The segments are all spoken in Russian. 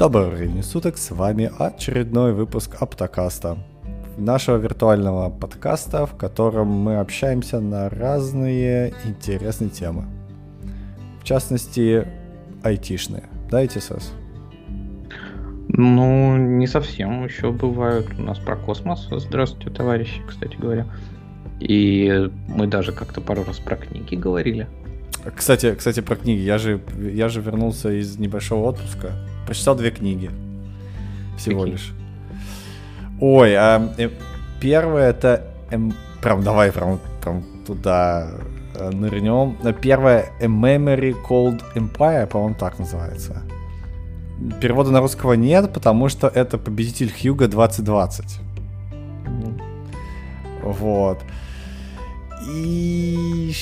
Доброго времени суток, с вами очередной выпуск Аптокаста. Нашего виртуального подкаста, в котором мы общаемся на разные интересные темы. В частности, айтишные. Да, ИТСС? Ну, не совсем. Еще бывают у нас про космос. Здравствуйте, товарищи, кстати говоря. И мы даже как-то пару раз про книги говорили. Кстати, кстати, про книги. Я же, я же вернулся из небольшого отпуска. Прочитал две книги. Всего Какие? лишь. Ой, а э, первое это... Эм, прям давай прям, прям туда э, нырнем. Первое A Memory Called Empire, по-моему, так называется. Перевода на русского нет, потому что это победитель Хьюга 2020. Вот. И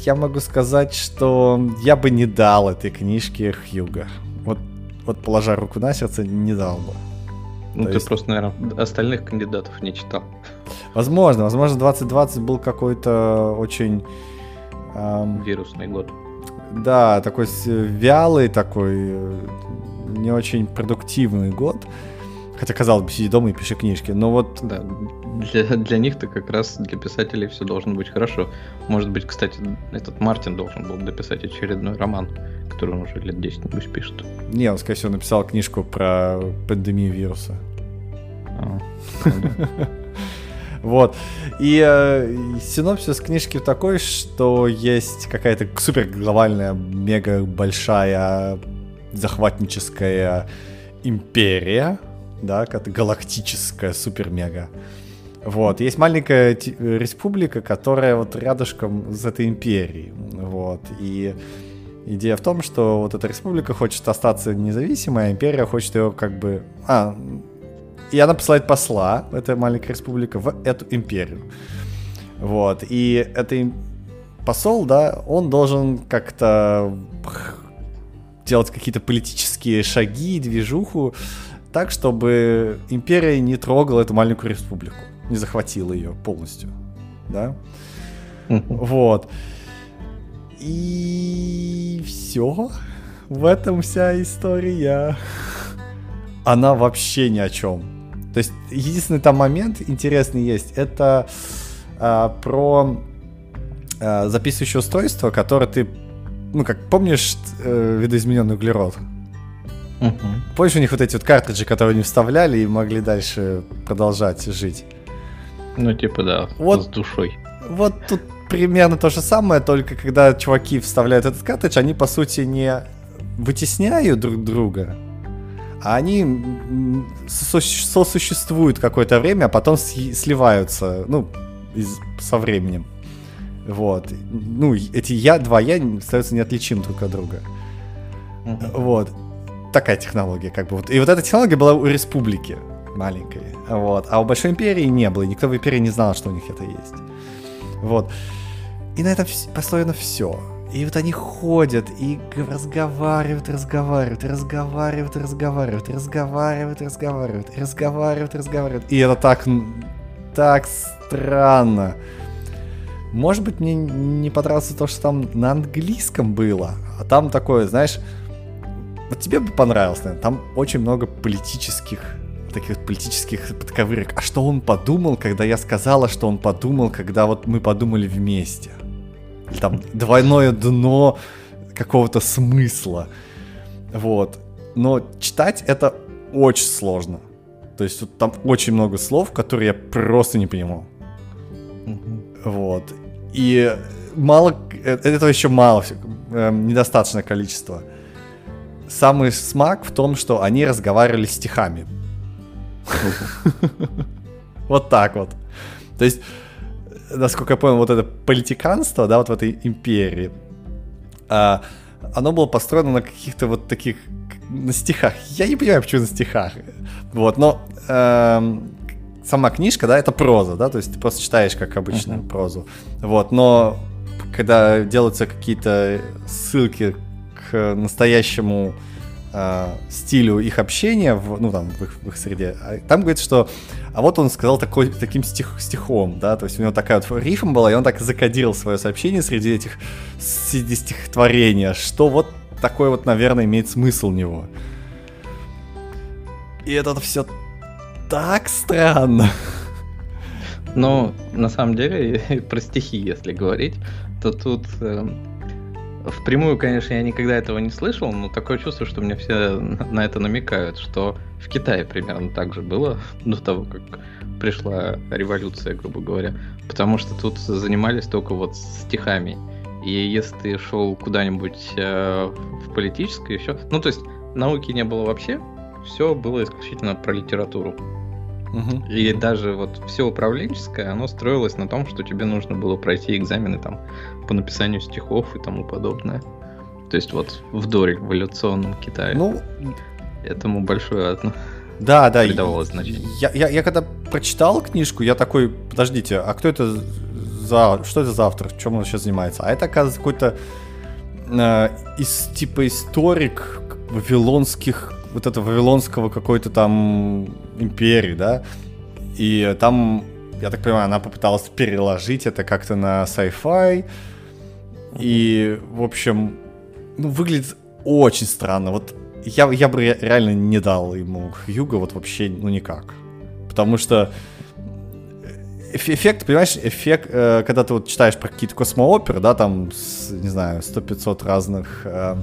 я могу сказать, что я бы не дал этой книжке Хьюга. Вот, положа руку на сердце, не дал бы. Ну, То ты есть... просто, наверное, остальных кандидатов не читал. Возможно, возможно, 2020 был какой-то очень... Эм... Вирусный год. Да, такой вялый, такой э, не очень продуктивный год. Хотя, казалось бы, сиди дома и пиши книжки. Но вот... Да, для, для них-то как раз, для писателей все должно быть хорошо. Может быть, кстати, этот Мартин должен был дописать очередной роман, который он уже лет 10 нибудь пишет. Не, он, скорее всего, написал книжку про пандемию вируса. А, вот. И э, синопсис книжки такой, что есть какая-то супер глобальная, мега большая захватническая империя, да, как галактическая супер-мега. Вот. Есть маленькая республика, которая вот рядышком с этой империей. Вот. И идея в том, что вот эта республика хочет остаться независимой, а империя хочет ее как бы... А, и она посылает посла, эта маленькая республика, в эту империю. Вот. И это посол, да, он должен как-то делать какие-то политические шаги, движуху, так, чтобы империя не трогала эту маленькую республику, не захватила ее полностью, да? Вот. И все. В этом вся история. Она вообще ни о чем. То есть единственный там момент интересный есть, это а, про а, записывающее устройство, которое ты, ну как помнишь, э, видоизмененный углерод? Угу. Помнишь, у них вот эти вот картриджи, которые они вставляли и могли дальше продолжать жить? Ну, типа, да, вот, с душой. Вот тут примерно то же самое, только когда чуваки вставляют этот картридж, они, по сути, не вытесняют друг друга, а они сосуществуют какое-то время, а потом сливаются, ну, из, со временем. Вот. Ну, эти я, два я остаются неотличимы друг от друга. Uh-huh. Вот такая технология, как бы. Вот. И вот эта технология была у республики маленькой. Вот. А у Большой Империи не было. Никто в Империи не знал, что у них это есть. Вот. И на этом построено все. И вот они ходят и разговаривают, разговаривают, разговаривают, разговаривают, разговаривают, разговаривают, разговаривают, разговаривают. И это так, так странно. Может быть, мне не понравилось то, что там на английском было, а там такое, знаешь, вот тебе бы понравилось, наверное. Там очень много политических таких политических подковырок. А что он подумал, когда я сказала, что он подумал, когда вот мы подумали вместе? Или там двойное дно какого-то смысла. Вот. Но читать это очень сложно. То есть вот там очень много слов, которые я просто не понимал. Вот. И мало... Э, этого еще мало, э, недостаточное количество самый смак в том, что они разговаривали стихами. Вот так вот. То есть, насколько я понял, вот это политиканство, да, вот в этой империи, а, оно было построено на каких-то вот таких, на стихах. Я не понимаю, почему на стихах. Вот, но эм, сама книжка, да, это проза, да, то есть ты просто читаешь, как обычную uh-huh. прозу. Вот, но когда делаются какие-то ссылки к настоящему э, стилю их общения, в, ну там в их, в их среде, а там говорится, что а вот он сказал такой, таким стих, стихом, да, то есть у него такая вот рифм была, и он так закодировал свое сообщение среди этих среди стихотворения, что вот такой вот, наверное, имеет смысл у него. И это все так странно. Но на самом деле, про стихи, если говорить, то тут э, впрямую, конечно, я никогда этого не слышал, но такое чувство, что мне все на это намекают, что в Китае примерно так же было до того, как пришла революция, грубо говоря. Потому что тут занимались только вот стихами. И если ты шел куда-нибудь э, в политическое еще... Ну, то есть науки не было вообще, все было исключительно про литературу. Угу. И даже вот все управленческое, оно строилось на том, что тебе нужно было пройти экзамены там по написанию стихов и тому подобное. То есть вот в дореволюционном Китае. Ну, этому большое одно. Да, да. Придавалось значение. Я, я, я когда прочитал книжку, я такой, подождите, а кто это за... Что это за автор? Чем он сейчас занимается? А это, оказывается, какой-то э, из, типа историк вавилонских вот это вавилонского какой-то там империи, да, и там, я так понимаю, она попыталась переложить это как-то на sci-fi, и, в общем, ну, выглядит очень странно. Вот я, я бы реально не дал ему Хьюга вот вообще, ну, никак. Потому что эффект, понимаешь, эффект, э, когда ты вот читаешь про какие-то космооперы, да, там, с, не знаю, 100-500 разных э,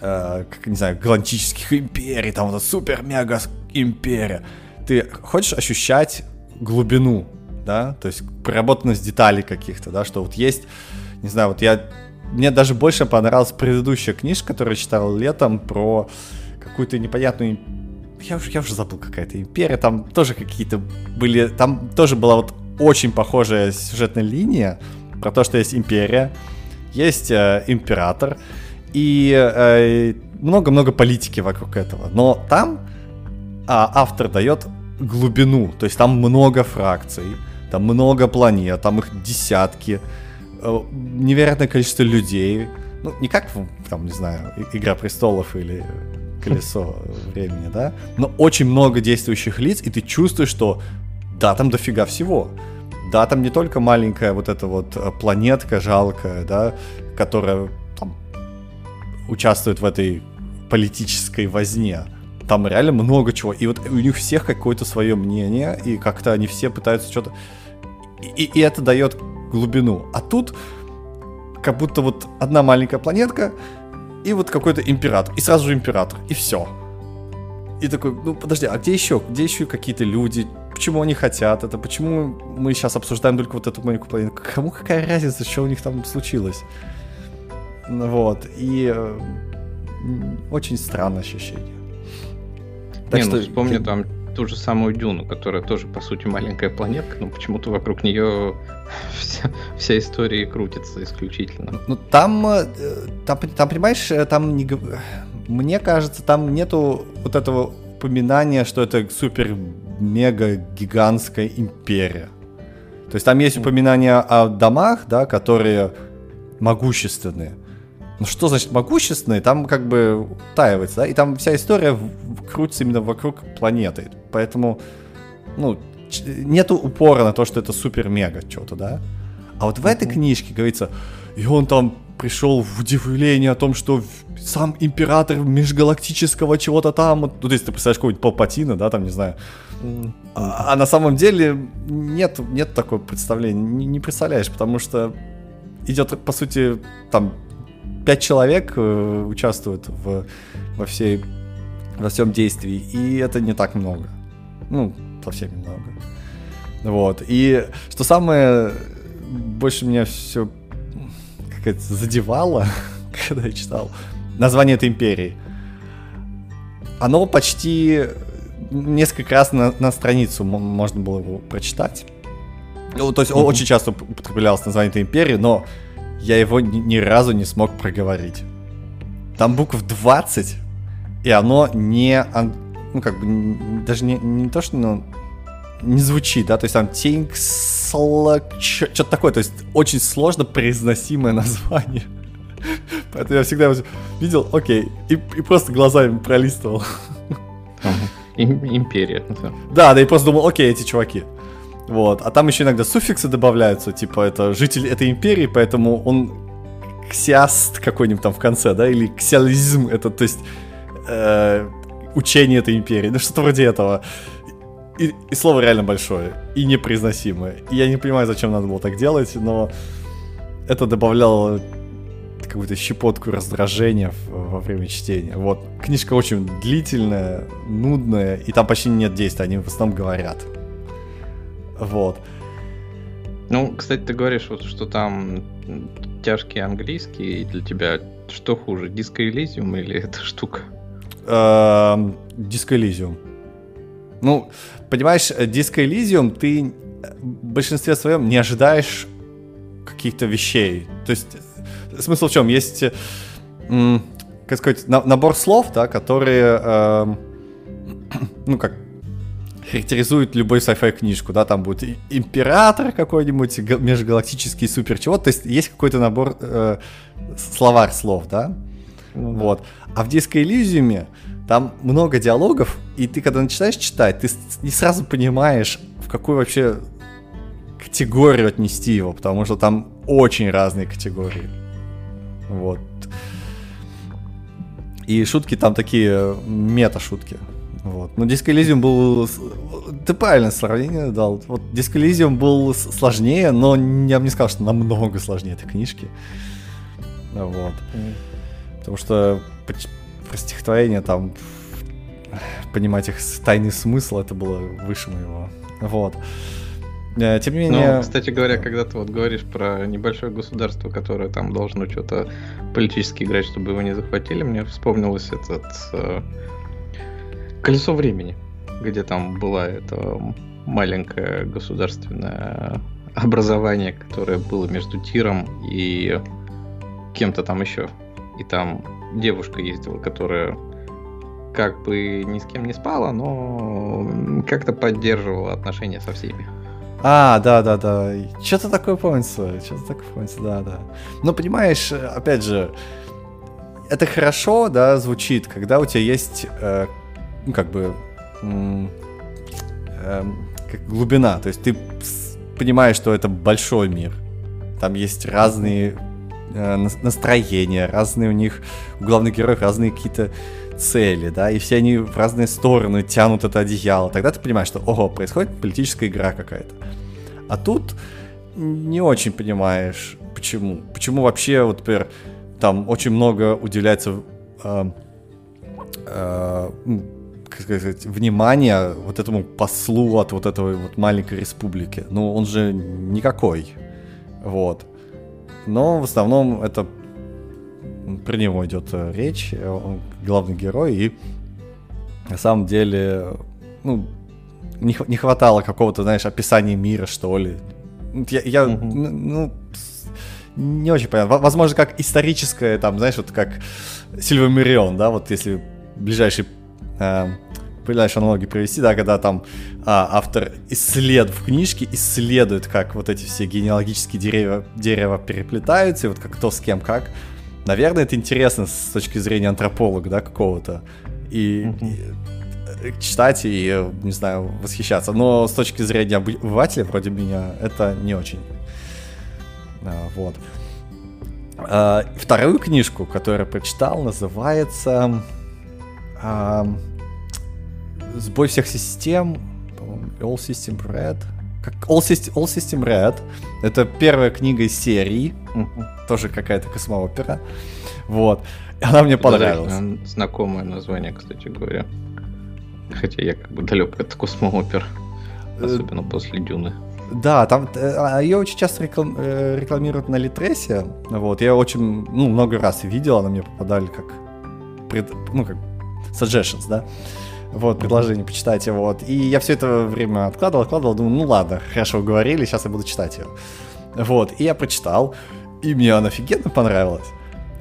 э, как, не знаю, галактических империй, там вот супер-мега империя. Ты хочешь ощущать глубину, да, то есть проработанность деталей каких-то, да, что вот есть, не знаю, вот я, мне даже больше понравилась предыдущая книжка, которую я читал летом про какую-то непонятную я уже, я уже забыл, какая-то империя, там тоже какие-то были, там тоже была вот очень похожая сюжетная линия про то, что есть империя, есть э, император, и э, много-много политики вокруг этого. Но там а, автор дает глубину, то есть там много фракций, там много планет, там их десятки, э, невероятное количество людей. Ну, не как, там, не знаю, Игра престолов или Колесо времени, да? Но очень много действующих лиц, и ты чувствуешь, что да, там дофига всего. Да, там не только маленькая вот эта вот э, планетка жалкая, да, которая участвуют в этой политической возне. Там реально много чего. И вот у них всех какое-то свое мнение, и как-то они все пытаются что-то... И, и это дает глубину. А тут как будто вот одна маленькая планетка, и вот какой-то император. И сразу же император. И все. И такой, ну подожди, а где еще? Где еще какие-то люди? Почему они хотят это? Почему мы сейчас обсуждаем только вот эту маленькую планетку? Кому какая разница, что у них там случилось? Вот. И э, очень странное ощущение. Так Не, ну, что... ну вспомни там ту же самую Дюну, которая тоже, по сути, маленькая планетка, но почему-то вокруг нее вся, вся история крутится исключительно. Ну, там, э, там, там, понимаешь, э, там не... Мне кажется, там нету вот этого упоминания, что это супер-мега-гигантская империя. То есть там есть упоминание о домах, да, которые могущественные. Ну что значит могущественный? Там как бы таивается, да? И там вся история крутится именно вокруг планеты. Поэтому, ну, нету упора на то, что это супер-мега что-то, да? А вот в этой книжке говорится, и он там пришел в удивление о том, что сам император межгалактического чего-то там, ну, то есть ты представляешь какого-нибудь Палпатина, да, там, не знаю, а, а на самом деле нет, нет такого представления, не, не представляешь, потому что идет, по сути, там пять человек э, участвуют в, во всей во всем действии, и это не так много. Ну, совсем немного. Вот. И что самое больше меня все как это задевало, когда я читал название этой империи. Оно почти несколько раз на, на страницу можно было его прочитать. Ну, то есть mm-hmm. очень часто употреблялось название этой империи, но я его ни, ни разу не смог проговорить. Там букв 20, и оно не, ну как бы, даже не, не то, что ну, не звучит, да, то есть там Тинкслак, что-то такое, то есть очень сложно произносимое название. Поэтому я всегда видел, окей, и, и просто глазами пролистывал. Империя. Да, да, и просто думал, окей, эти чуваки. Вот. А там еще иногда суффиксы добавляются, типа это житель этой империи, поэтому он ксиаст какой-нибудь там в конце, да, или ксиализм, это, то есть, э, учение этой империи, ну что-то вроде этого. И, и слово реально большое и непроизносимое. И я не понимаю, зачем надо было так делать, но это добавляло какую-то щепотку раздражения во время чтения. Вот. Книжка очень длительная, нудная, и там почти нет действия, они в основном говорят. Вот. Ну, кстати, ты говоришь, вот, что там тяжкий английский, и для тебя что хуже, Elysium или эта штука? Эм, Elysium. Ну, понимаешь, Elysium ты в большинстве своем не ожидаешь каких-то вещей. То есть смысл в чем? Есть, как сказать, набор слов, да, которые, э, ну как, характеризует любой sci-fi книжку, да, там будет император какой-нибудь, межгалактический супер чего, то есть есть какой-то набор э, словарь слов, да, ну, вот. А в Disco Elysium там много диалогов, и ты когда начинаешь читать, ты не сразу понимаешь, в какую вообще категорию отнести его, потому что там очень разные категории. Вот. И шутки там такие мета-шутки. Вот. Но Disco Elysium был... Ты правильное сравнение дал. Вот Disco Elysium был сложнее, но я бы не сказал, что намного сложнее этой книжки. Вот. Mm. Потому что про стихотворение там понимать их тайный смысл, это было выше моего. Вот. Э, тем не менее... Ну, кстати говоря, когда ты вот говоришь про небольшое государство, которое там должно что-то политически играть, чтобы его не захватили, мне вспомнилось этот э, колесо времени, где там была это маленькое государственное образование, которое было между Тиром и кем-то там еще. И там девушка ездила, которая как бы ни с кем не спала, но как-то поддерживала отношения со всеми. А, да, да, да. Что-то такое помнится. Что-то такое помнится, да, да. Но понимаешь, опять же, это хорошо, да, звучит, когда у тебя есть, э, ну, как бы, э, как глубина. То есть ты понимаешь, что это большой мир. Там есть разные э, настроения, разные у них, у главных героев разные какие-то цели, да, и все они в разные стороны тянут это одеяло, тогда ты понимаешь, что, ого, происходит политическая игра какая-то. А тут не очень понимаешь, почему. Почему вообще, вот, например, там очень много уделяется э, э, как сказать, внимания вот этому послу от вот этой вот маленькой республики. Ну, он же никакой. Вот. Но в основном это про него идет э, речь, э, он главный герой, и на самом деле, ну, не, не хватало какого-то, знаешь, описания мира, что ли. Я, я угу. ну, не очень понятно. Возможно, как историческое, там, знаешь, вот как Сильвамирион, да, вот если ближайший э, ближайшие аналоги провести, да, когда там а, автор исследует в книжке, исследует, как вот эти все генеалогические деревья, дерева переплетаются, и вот как кто с кем как. Наверное, это интересно с точки зрения антрополога, да, какого-то. И, mm-hmm. и э, читать и, не знаю, восхищаться. Но с точки зрения обывателя, вроде меня, это не очень. А, вот. А, вторую книжку, которую прочитал, называется а, «Сбой всех систем», All System Red. Как All System, All System Red. Это первая книга из серии. Тоже какая-то космоопера. Вот. Она мне понравилась. Знакомое название, кстати говоря. Хотя я как бы далек от космоопер. Э, особенно после Дюны. Да, там э, а, ее очень часто реклам, э, рекламируют на Литресе. Вот, я очень, ну, много раз видел, она мне попадали как, пред, ну, как suggestions, да. Вот, предложение, почитайте, вот. И я все это время откладывал, откладывал, думаю, ну ладно, хорошо, уговорили, сейчас я буду читать ее. Вот, и я прочитал. И мне она офигенно понравилась.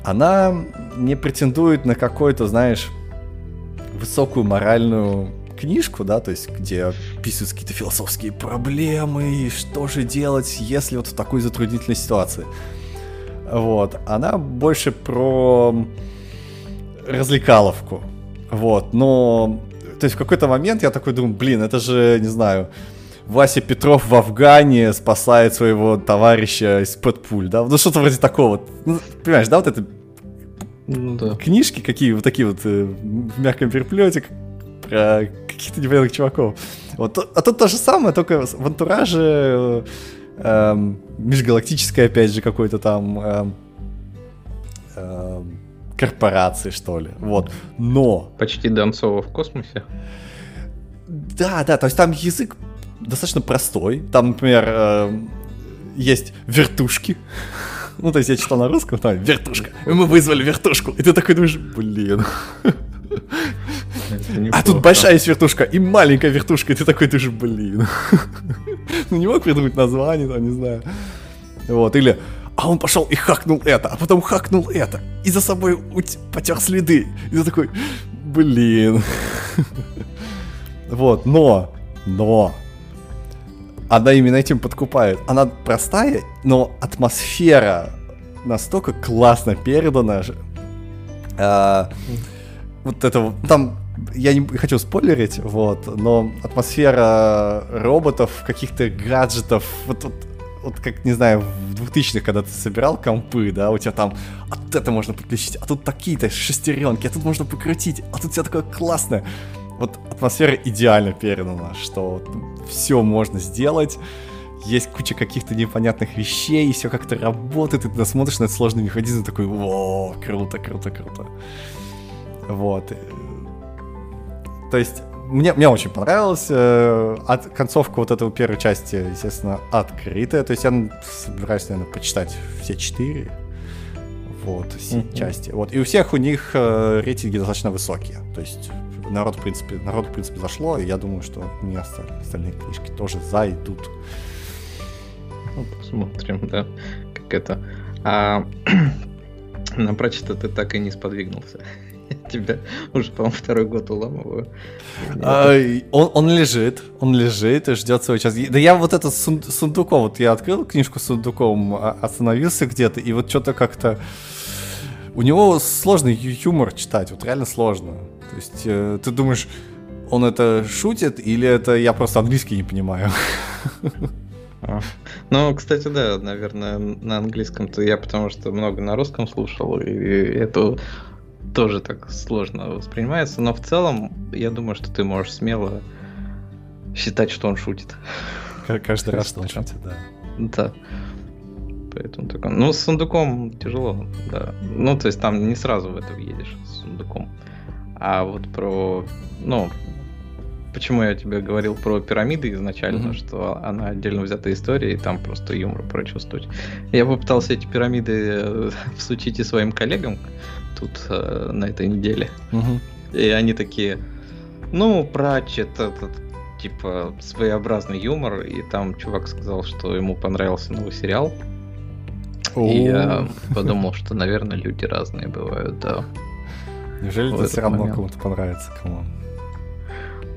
Она не претендует на какой-то, знаешь, высокую моральную книжку, да, то есть где описываются какие-то философские проблемы, и что же делать, если вот в такой затруднительной ситуации. Вот, она больше про развлекаловку. Вот, но... То есть в какой-то момент я такой думаю, блин, это же, не знаю, Вася Петров в Афгане спасает своего товарища из-под пуль, да, ну что-то вроде такого. Ну, понимаешь, да, вот это ну, да. книжки какие вот такие вот э, в мягком переплете про каких-то непонятных чуваков. Вот, а тут то же самое, только в антураже э, э, межгалактическое, опять же, какой-то там э, э, корпорации, что ли. Вот. Но... Почти Донцова в космосе. Да, да, то есть там язык достаточно простой. Там, например, э, есть вертушки. Ну, то есть я читал на русском, там вертушка. И мы вызвали вертушку. И ты такой думаешь, блин. А тут большая есть вертушка и маленькая вертушка, и ты такой, же, блин. Ну не мог придумать название, там, не знаю. Вот, или а он пошел и хакнул это, а потом хакнул это, и за собой потер следы. И ты такой, блин. Вот, но, но, она именно этим подкупает. Она простая, но атмосфера настолько классно передана. А, вот это там я не хочу спойлерить, вот, но атмосфера роботов, каких-то гаджетов, вот, вот, вот как, не знаю, в 2000-х, когда ты собирал компы, да, у тебя там, а вот это можно подключить, а тут такие-то шестеренки, а тут можно покрутить, а тут все такое классное. Вот атмосфера идеально передана, что все можно сделать, есть куча каких-то непонятных вещей, и все как-то работает, и ты смотришь на этот сложный механизм, такой, о, круто, круто, круто. Вот. То есть, мне, мне очень понравилось. Э, от, концовка вот этого первой части, естественно, открытая. То есть я собираюсь, наверное, почитать все четыре вот, mm-hmm. части. Вот. И у всех у них э, рейтинги достаточно высокие. То есть народ, в принципе, народ, в принципе, зашло, и я думаю, что мне остальные, остальные книжки тоже зайдут. Ну, посмотрим, да, как это. А на прочито ты так и не сподвигнулся. Тебя уже, по-моему, второй год уламываю. А, он, он лежит, он лежит и ждет свой час. Да я вот этот сун, сундуком, вот я открыл книжку с сундуком, а, остановился где-то, и вот что-то как-то... У него сложный юмор читать, вот реально сложно. То есть э, ты думаешь, он это шутит, или это я просто английский не понимаю? А. Ну, кстати, да, наверное, на английском-то я потому что много на русском слушал, и это тоже так сложно воспринимается, но в целом я думаю, что ты можешь смело считать, что он шутит. Каждый раз, что он шутит, да. Да. Поэтому такой. Ну, с сундуком тяжело, да. Ну, то есть там не сразу в это въедешь с сундуком. А вот про. Ну, почему я тебе говорил про пирамиды изначально, mm-hmm. что она отдельно взятая история, и там просто юмор прочувствовать. Я попытался эти пирамиды э, всучить и своим коллегам, тут э, на этой неделе. Угу. И они такие, ну, Пратчет, этот, типа, своеобразный юмор, и там чувак сказал, что ему понравился новый сериал. И я подумал, что, наверное, люди разные бывают, да. Неужели это все равно кому-то понравится, кому?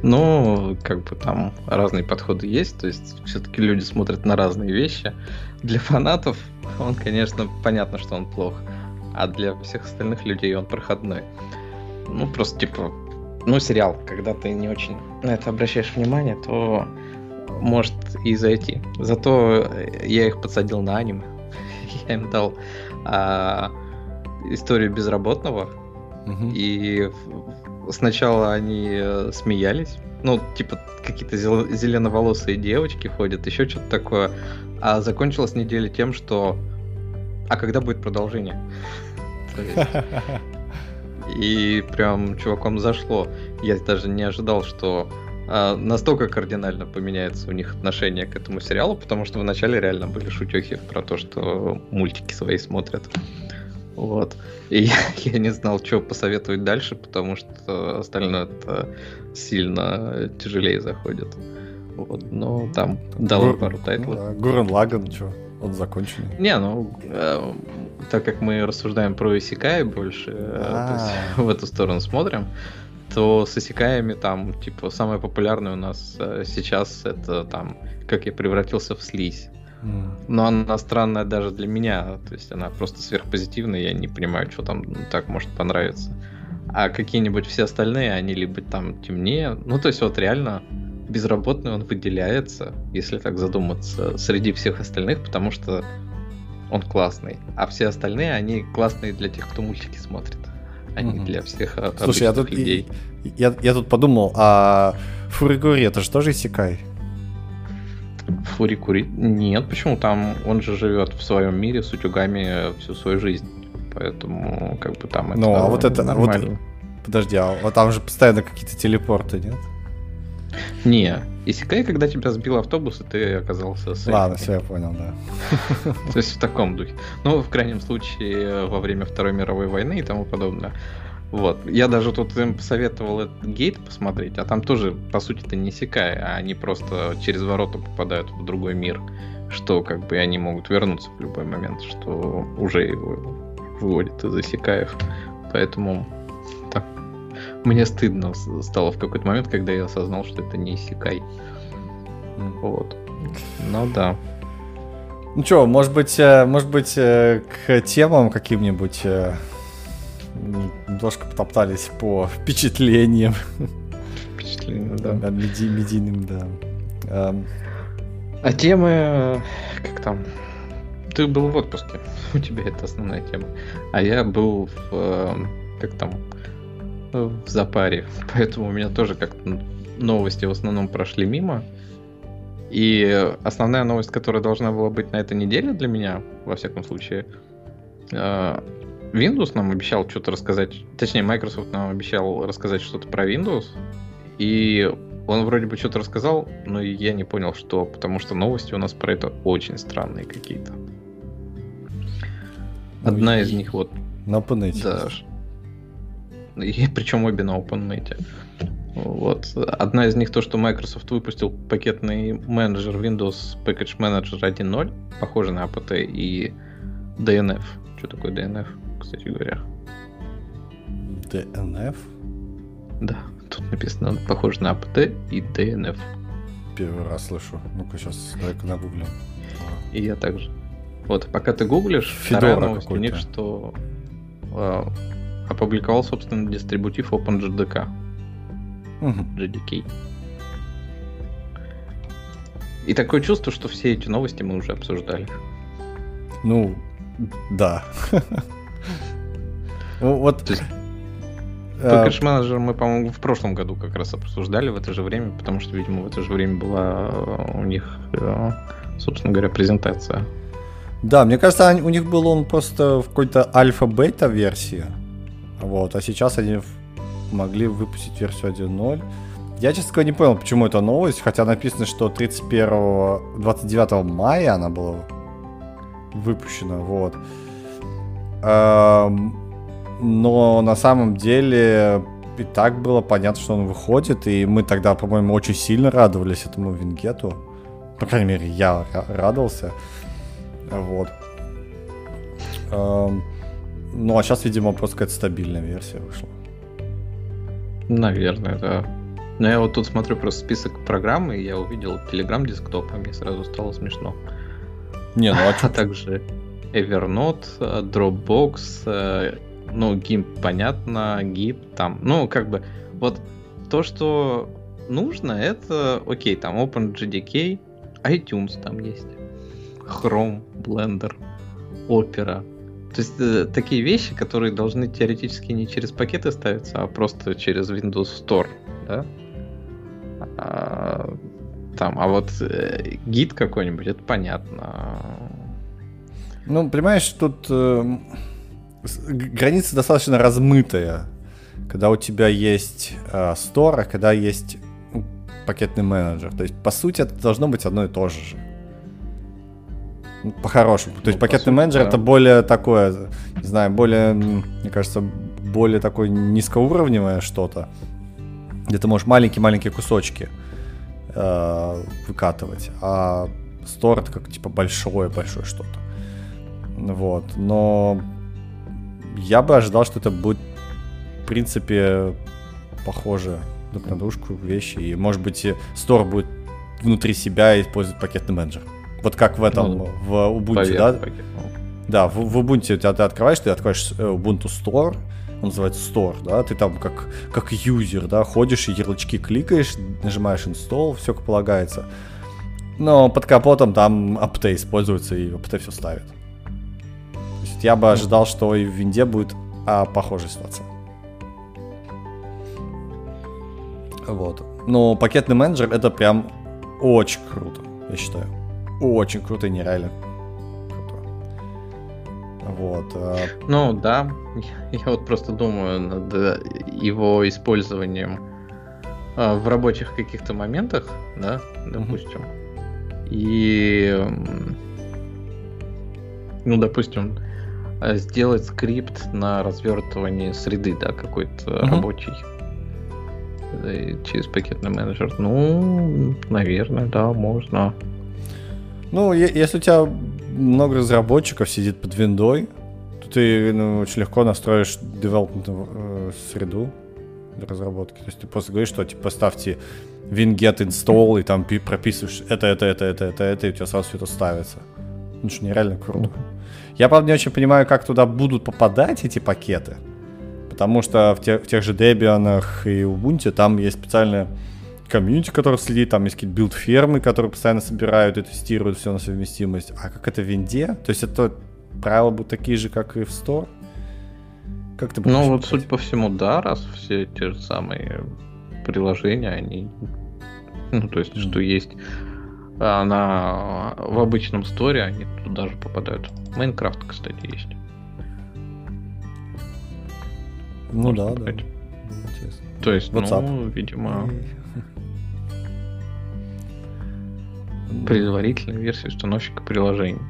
Ну, как бы там разные подходы есть, то есть все-таки люди смотрят на разные вещи. Для фанатов он, конечно, понятно, что он плох а для всех остальных людей он проходной. Ну, просто типа, ну, сериал, когда ты не очень на это обращаешь внимание, то может и зайти. Зато я их подсадил на аниме. Я им дал а, историю безработного. Угу. И сначала они э, смеялись. Ну, типа, какие-то зеленоволосые девочки ходят, еще что-то такое. А закончилась неделя тем, что а когда будет продолжение? И прям чуваком зашло. Я даже не ожидал, что а, настолько кардинально поменяется у них отношение к этому сериалу, потому что вначале реально были шутехи про то, что мультики свои смотрят. Вот. И я, я не знал, что посоветовать дальше, потому что остальное это сильно тяжелее заходит. Вот. Но там дал Гур... пару тайтлов. Ну, да. Гурен Лаган, что? Он законченный. Не, ну, э, так как мы рассуждаем про Исикай больше, э, то есть в эту сторону смотрим, то с Исикаями там, типа, самое популярное у нас э, сейчас это там, как я превратился в слизь. Но она странная даже для меня, то есть она просто сверхпозитивная, я не понимаю, что там так может понравиться. А какие-нибудь все остальные, они либо там темнее, ну то есть вот реально безработный он выделяется, если так задуматься, среди всех остальных, потому что он классный. А все остальные, они классные для тех, кто мультики смотрит, а не для всех а, Слушай, я тут, людей. я, я тут подумал, а Фуригури это же тоже Исекай? Фурикури... Нет, почему? Там он же живет в своем мире с утюгами всю свою жизнь. Поэтому, как бы там это Ну, а вот это- вот- нормально. Подожди, а вот там же постоянно какие-то телепорты, нет? Не, Исекай, когда тебя сбил автобус, и ты оказался с Ладно, все, я понял, да. То есть в таком духе. Ну, в крайнем случае, во время Второй мировой войны и тому подобное. Вот. Я даже тут им посоветовал этот гейт посмотреть, а там тоже, по сути-то, не Исекай, а они просто через ворота попадают в другой мир, что как бы они могут вернуться в любой момент, что уже его выводит из Исекаев. Поэтому так. Мне стыдно стало в какой-то момент, когда я осознал, что это не Исекай. М. Вот. Ну да. Ну что, может быть, э, может быть, э, к темам каким-нибудь э, немножко потоптались по впечатлениям, Впечатление, да. да, меди- медийным, да. Эм, А темы, как там? Ты был в отпуске, у тебя это основная тема. А я был в, как там, в запаре. Поэтому у меня тоже как-то новости в основном прошли мимо. И основная новость, которая должна была быть на этой неделе для меня, во всяком случае, э, Windows нам обещал что-то рассказать, точнее, Microsoft нам обещал рассказать что-то про Windows, и он вроде бы что-то рассказал, но я не понял, что, потому что новости у нас про это очень странные какие-то. Ну, Одна и- из них вот, на OpenNet. да, ш- и причем обе на OpenNet. Вот. Одна из них то, что Microsoft выпустил пакетный менеджер Windows Package Manager 1.0, похожий на APT и DNF. Что такое DNF, кстати говоря? DNF? Да, тут написано похоже на APT и DNF. Первый раз слышу. Ну-ка, сейчас давай-ка нагуглим. И я также. Вот, пока ты гуглишь, Fedora вторая новость у них, что а, опубликовал, собственно, дистрибутив OpenJDK, Мгм. JDK. И такое чувство, что все эти новости мы уже обсуждали. Ну, да. Ну, Вот... Package Manager мы, по-моему, в прошлом году как раз обсуждали в это же время, потому что, видимо, в это же время была э, у них, э, собственно говоря, презентация. Да, мне кажется, у них был он просто в какой-то альфа-бета версии. Вот, а сейчас они могли выпустить версию 1.0. Я, честно говоря, не понял, почему это новость, хотя написано, что 31 29 мая она была выпущена, вот. Эм, но на самом деле и так было понятно, что он выходит, и мы тогда, по-моему, очень сильно радовались этому вингету. По крайней мере, я ра- радовался. Вот. Ну, а сейчас, видимо, просто какая-то стабильная версия вышла. Наверное, да. Но я вот тут смотрю просто список программ, и я увидел Telegram десктоп, а мне сразу стало смешно. Не, ну а А что? также Evernote, э, Dropbox, э, ну, GIMP, понятно, GIMP там. Ну, как бы, вот то, что нужно, это, окей, там OpenJDK, iTunes там есть, Chrome, Blender, Opera. То есть э, такие вещи, которые должны теоретически не через пакеты ставиться, а просто через Windows Store, да? А, там, а вот э, гид какой-нибудь, это понятно. Ну, понимаешь, тут г- граница достаточно размытая. Когда у тебя есть э, стор, а когда есть пакетный менеджер. То есть, по сути, это должно быть одно и то же. Ну, По-хорошему. То Ну, есть по пакетный сути, менеджер да. это более такое, не знаю, более, мне кажется, более такое низкоуровневое что-то. Где ты можешь маленькие-маленькие кусочки э, выкатывать. А стор это как типа большое-большое что-то. Вот. Но я бы ожидал, что это будет, в принципе, похоже друг на дружку вещи. И, может быть, стор будет внутри себя использовать пакетный менеджер. Вот как в этом, Ну, в Ubuntu, Поверх да? пакета. Да, в, в Ubuntu тебя ты открываешь, ты открываешь э, Ubuntu Store, он называется Store, да, ты там как, как юзер, да, ходишь и ярлычки кликаешь, нажимаешь Install, все как полагается. Но под капотом там апт используется, и апт все ставит. есть я бы ожидал, что и в винде будет а, похожая ситуация. Вот. Но пакетный менеджер это прям очень круто, я считаю. Очень круто и нереально круто. Вот. А ну да, я вот просто думаю над э, его использованием а, в рабочих каких-то моментах, да, допустим. Mm-hmm. И ну, допустим, э, сделать скрипт на развертывание среды, да, какой-то mm-hmm. рабочий через пакетный менеджер. Ну, наверное, да, можно. Ну, если у тебя много разработчиков сидит под виндой, то ты ну, очень легко настроишь development э, среду для разработки. То есть ты просто говоришь, что типа поставьте winget install и там прописываешь это, это, это, это, это, это, и у тебя сразу все это ставится. Ну, что нереально круто. Я, правда, не очень понимаю, как туда будут попадать эти пакеты. Потому что в, те, в тех же Debian и Ubuntu там есть специальная комьюнити, который следит, там есть какие-то build-фермы, которые постоянно собирают и тестируют все на совместимость. А как это в винде? То есть это правила будут такие же, как и в Store? Как ты Ну вот, судя по всему, да, раз все те же самые приложения, они... Ну, то есть, что есть она в обычном сторе, они туда же попадают. Minecraft, кстати, есть. Ну да, да. То есть, WhatsApp. ну, видимо, предварительная версия установщика приложений.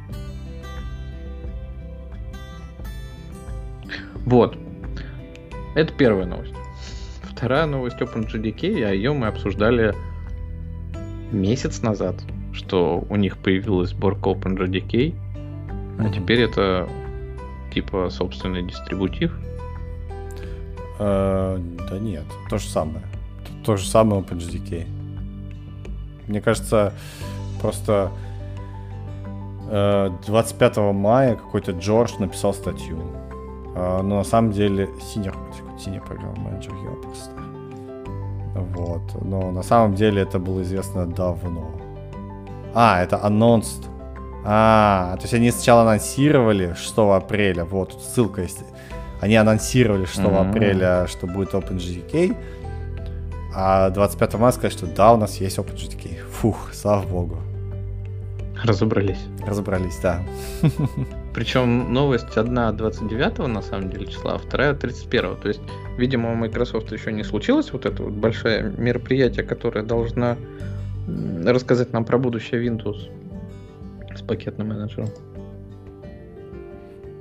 Вот. Это первая новость. Вторая новость OpenJDK, а ее мы обсуждали месяц назад, что у них появилась сборка OpenJDK, mm-hmm. а теперь это типа собственный дистрибутив. Uh, да нет, то же самое. То, то же самое OpenJDK. Мне кажется, просто uh, э, 25 мая какой-то Джордж написал статью. Uh, но на самом деле синий, синий программа менеджер, я просто. Вот. Но на самом деле это было известно давно. А, это announced. А, то есть они сначала анонсировали 6 апреля. Вот, тут ссылка есть. Они анонсировали 6 mm-hmm. апреля, что будет OpenGDK. А 25 мая сказали, что да, у нас есть OpenGDK. Фух, слава богу. Разобрались. Разобрались, да. Причем новость одна 29 на самом деле числа, а вторая 31. То есть, видимо, у Microsoft еще не случилось вот это вот большое мероприятие, которое должно рассказать нам про будущее Windows с пакетным менеджером?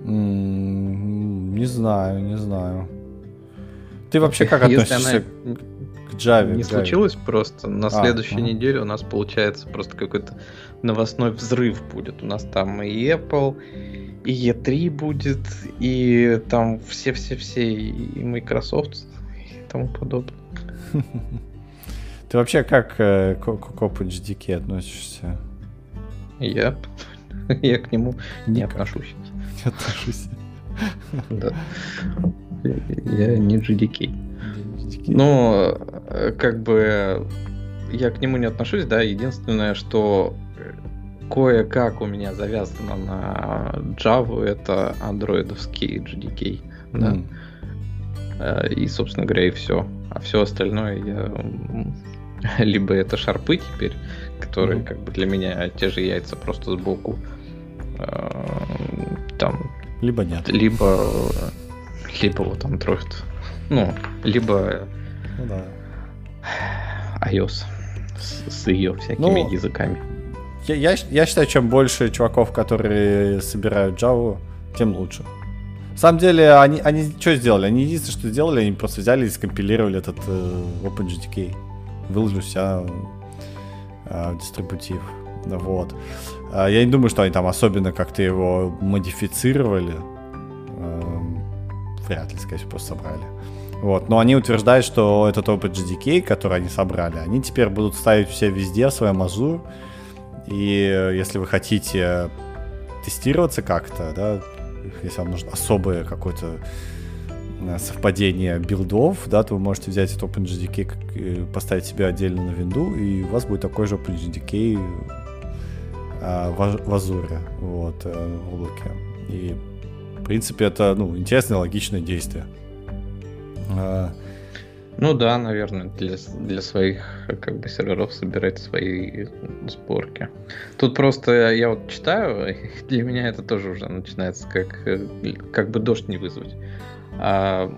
Не знаю, не знаю. Ты вообще как относишься к Java? Не случилось просто. На а, следующей а. неделе у нас получается просто какой-то новостной взрыв будет. У нас там и Apple, и E3 будет, и там все-все-все, и Microsoft, и тому подобное. Ты вообще как э, к, к OpenGDK относишься? Я, я к нему не отношусь. Не отношусь. Да. Я не GDK. Но э, как бы я к нему не отношусь, да, единственное, что кое-как у меня завязано на Java, это андроидовский GDK, да. Mm. И, собственно говоря, и все. А все остальное я либо это шарпы теперь, которые mm-hmm. как бы для меня те же яйца просто сбоку. Э, там. Либо нет. Либо. Либо вот Android. Ну, либо. Ну да. iOS с, с ее всякими ну, языками. Я, я, считаю, чем больше чуваков, которые собирают Java, тем лучше. На самом деле, они, они что сделали? Они единственное, что сделали, они просто взяли и скомпилировали этот э, OpenGDK выложу себя э, дистрибутив. Вот. А, я не думаю, что они там особенно как-то его модифицировали. Эм, вряд ли, скорее всего, просто собрали. Вот. Но они утверждают, что этот OpenGDK, который они собрали, они теперь будут ставить все везде в своем Azure. И э, если вы хотите тестироваться как-то, да, если вам нужно особое какое-то Э, совпадение билдов, да, то вы можете взять этот OpenGDK, поставить себе отдельно на винду, и у вас будет такой же OpenGDK а, в, в Azure, вот, э, в облаке. И принципе, это, ну, интересное, логичное действие. Ну да, наверное, для, для своих как бы серверов собирать свои сборки. Тут просто я вот читаю, для меня это тоже уже начинается как, как бы дождь не вызвать. А,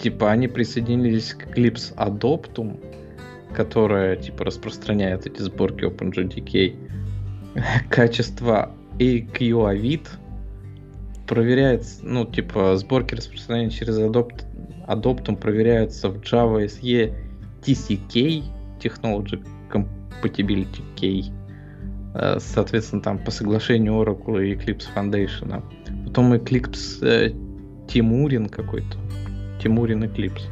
типа они присоединились к Eclipse Adoptum, которая типа распространяет эти сборки OpenJDK. Качество AQAVIT проверяется, ну, типа, сборки распространения через Adopt, Adoptum проверяются в Java SE TCK, Technology Compatibility K, э, соответственно, там по соглашению Oracle и Eclipse Foundation. Потом Eclipse э, Тимурин какой-то. Тимурин Eclipse.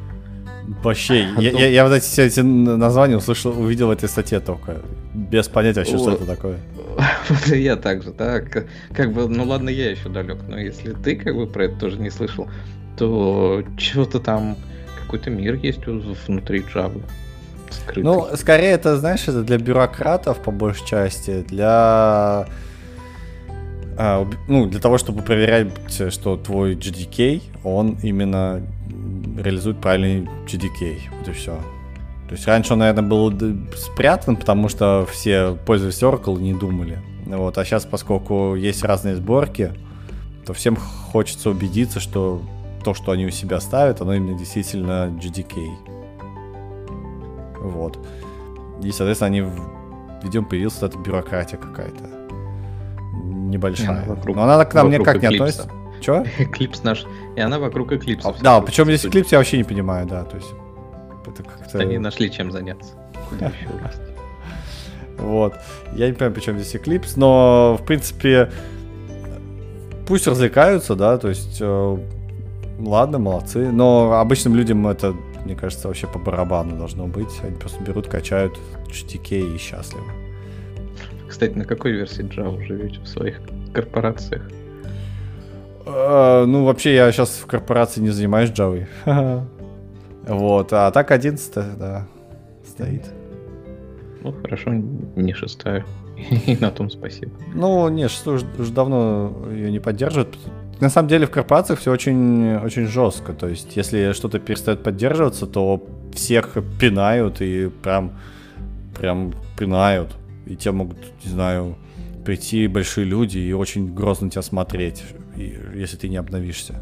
Вообще, я, я, я вот эти, все эти названия услышал, увидел в этой статье только. Без понятия вообще, что это такое. Вот и я также, да. Как, как бы, ну ладно, я еще далек, но если ты как бы про это тоже не слышал, то что-то там, какой-то мир есть внутри Java. Скрытый. Ну, скорее это, знаешь, это для бюрократов по большей части, для а, ну, для того, чтобы проверять, что твой GDK, он именно реализует правильный GDK. Вот и все. То есть раньше он, наверное, был спрятан, потому что все пользовались Oracle не думали. Вот, а сейчас, поскольку есть разные сборки, то всем хочется убедиться, что то, что они у себя ставят, оно именно действительно GDK. Вот. И, соответственно, они, видимо, появилась вот эта бюрократия какая-то. Небольшая. Вокруг, Но она к нам никак не относится. Чего? Эклипс наш. И она вокруг эклипса. Да, причем здесь эклипс я вообще не понимаю, да. То есть это как-то... Они нашли чем заняться. Вот. Я не понимаю, почему здесь Eclipse, но, в принципе, пусть развлекаются, да, то есть, э, ладно, молодцы, но обычным людям это, мне кажется, вообще по барабану должно быть. Они просто берут, качают HTK и счастливы. Кстати, на какой версии Java живете в своих корпорациях? Э, ну, вообще, я сейчас в корпорации не занимаюсь Java. Вот, а так 11 да, стоит. Ну, хорошо, не шестая. И на том спасибо. Ну, не, шестую уже, уже давно ее не поддерживают. На самом деле в корпорациях все очень, очень жестко. То есть, если что-то перестает поддерживаться, то всех пинают и прям, прям пинают. И те могут, не знаю, прийти большие люди и очень грозно тебя смотреть, если ты не обновишься.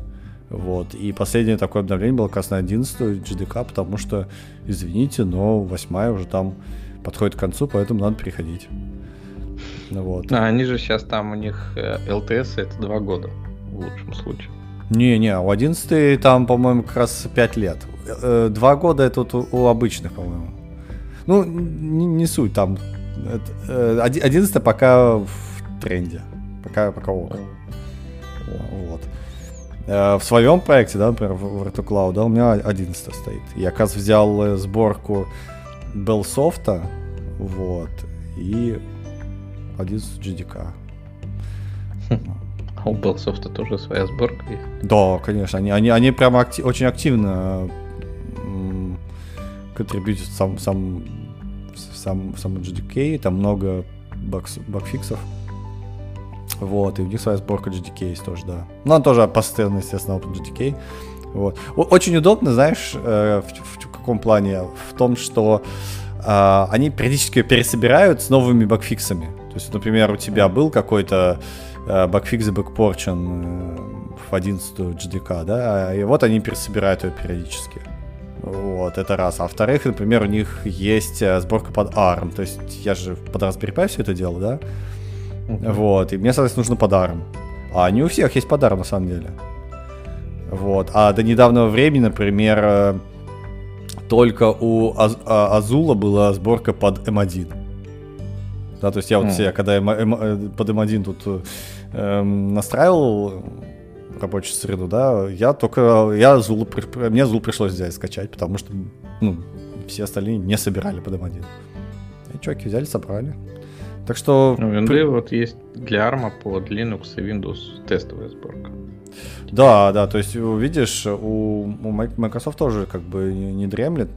Вот. И последнее такое обновление было как раз на 11 GDK, потому что, извините, но 8 уже там подходит к концу, поэтому надо переходить. Вот. А они же сейчас там у них э, это 2 года в лучшем случае. Не-не, у 11 там, по-моему, как раз 5 лет. Э, два года это вот у, обычных, по-моему. Ну, не, не суть, там 11 э, пока в тренде. Пока, пока ок. Вот. Э, в своем проекте, да, например, в Cloud, да, у меня 11 стоит. Я, как раз взял сборку Bellsoft, вот, и 11 GDK. А у Bellsoft тоже своя сборка есть? Да, конечно. Они, они, они прямо актив, очень активно контрибьютят сам, сам, сам, сам GDK, там много багс, багфиксов. Вот, и у них своя сборка GDK есть тоже, да. Ну, она тоже постоянно, естественно, OpenGDK. Вот. Очень удобно, знаешь, э, в, в, каком плане? В том, что э, они периодически пересобирают с новыми багфиксами. То есть, например, у тебя был какой-то э, багфикс бэкпорчен э, в 11 GDK, да, и вот они пересобирают ее периодически. Вот, это раз. А во-вторых, например, у них есть э, сборка под ARM. То есть я же под Raspberry Pi все это делал, да? Uh-huh. Вот, и мне, соответственно, нужно подарок. А не у всех есть подарок, на самом деле. Вот, а до недавнего времени, например, только у а- Азула была сборка под М1. Да, то есть я вот mm. себе, когда М- э, под М1 тут э, настраивал рабочую среду, да, я только, я Зул, мне Зул пришлось взять, скачать, потому что, ну, все остальные не собирали под М1. И чуваки взяли, собрали. Так что... Ну, винды при... вот есть для ARM под Linux и Windows тестовая сборка. Да, да, то есть видишь, у, у Microsoft тоже как бы не дремлет.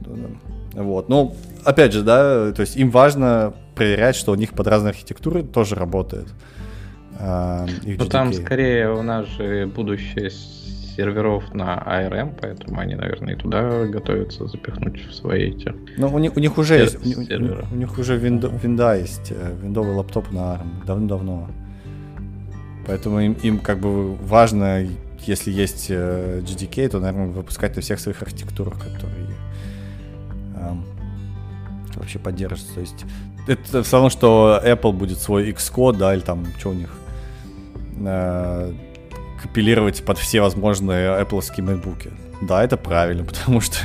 Вот. Ну, опять же, да, то есть им важно проверять, что у них под разные архитектуры тоже работает. А, ну там скорее у нас же будущее серверов на ARM, поэтому они, наверное, и туда готовятся запихнуть в свои эти. Ну, у них, у них уже есть, серверы. у, у них уже винда, винда есть, э, виндовый лаптоп на ARM, давно-давно. Поэтому им, им как бы важно, если есть э, GDK, то, наверное, выпускать на всех своих архитектурах, которые вообще поддерживаются. То есть это все равно, что Apple будет свой Xcode, да, или там, что у них, э, компилировать под все возможные Apple MacBook. Да, это правильно, потому что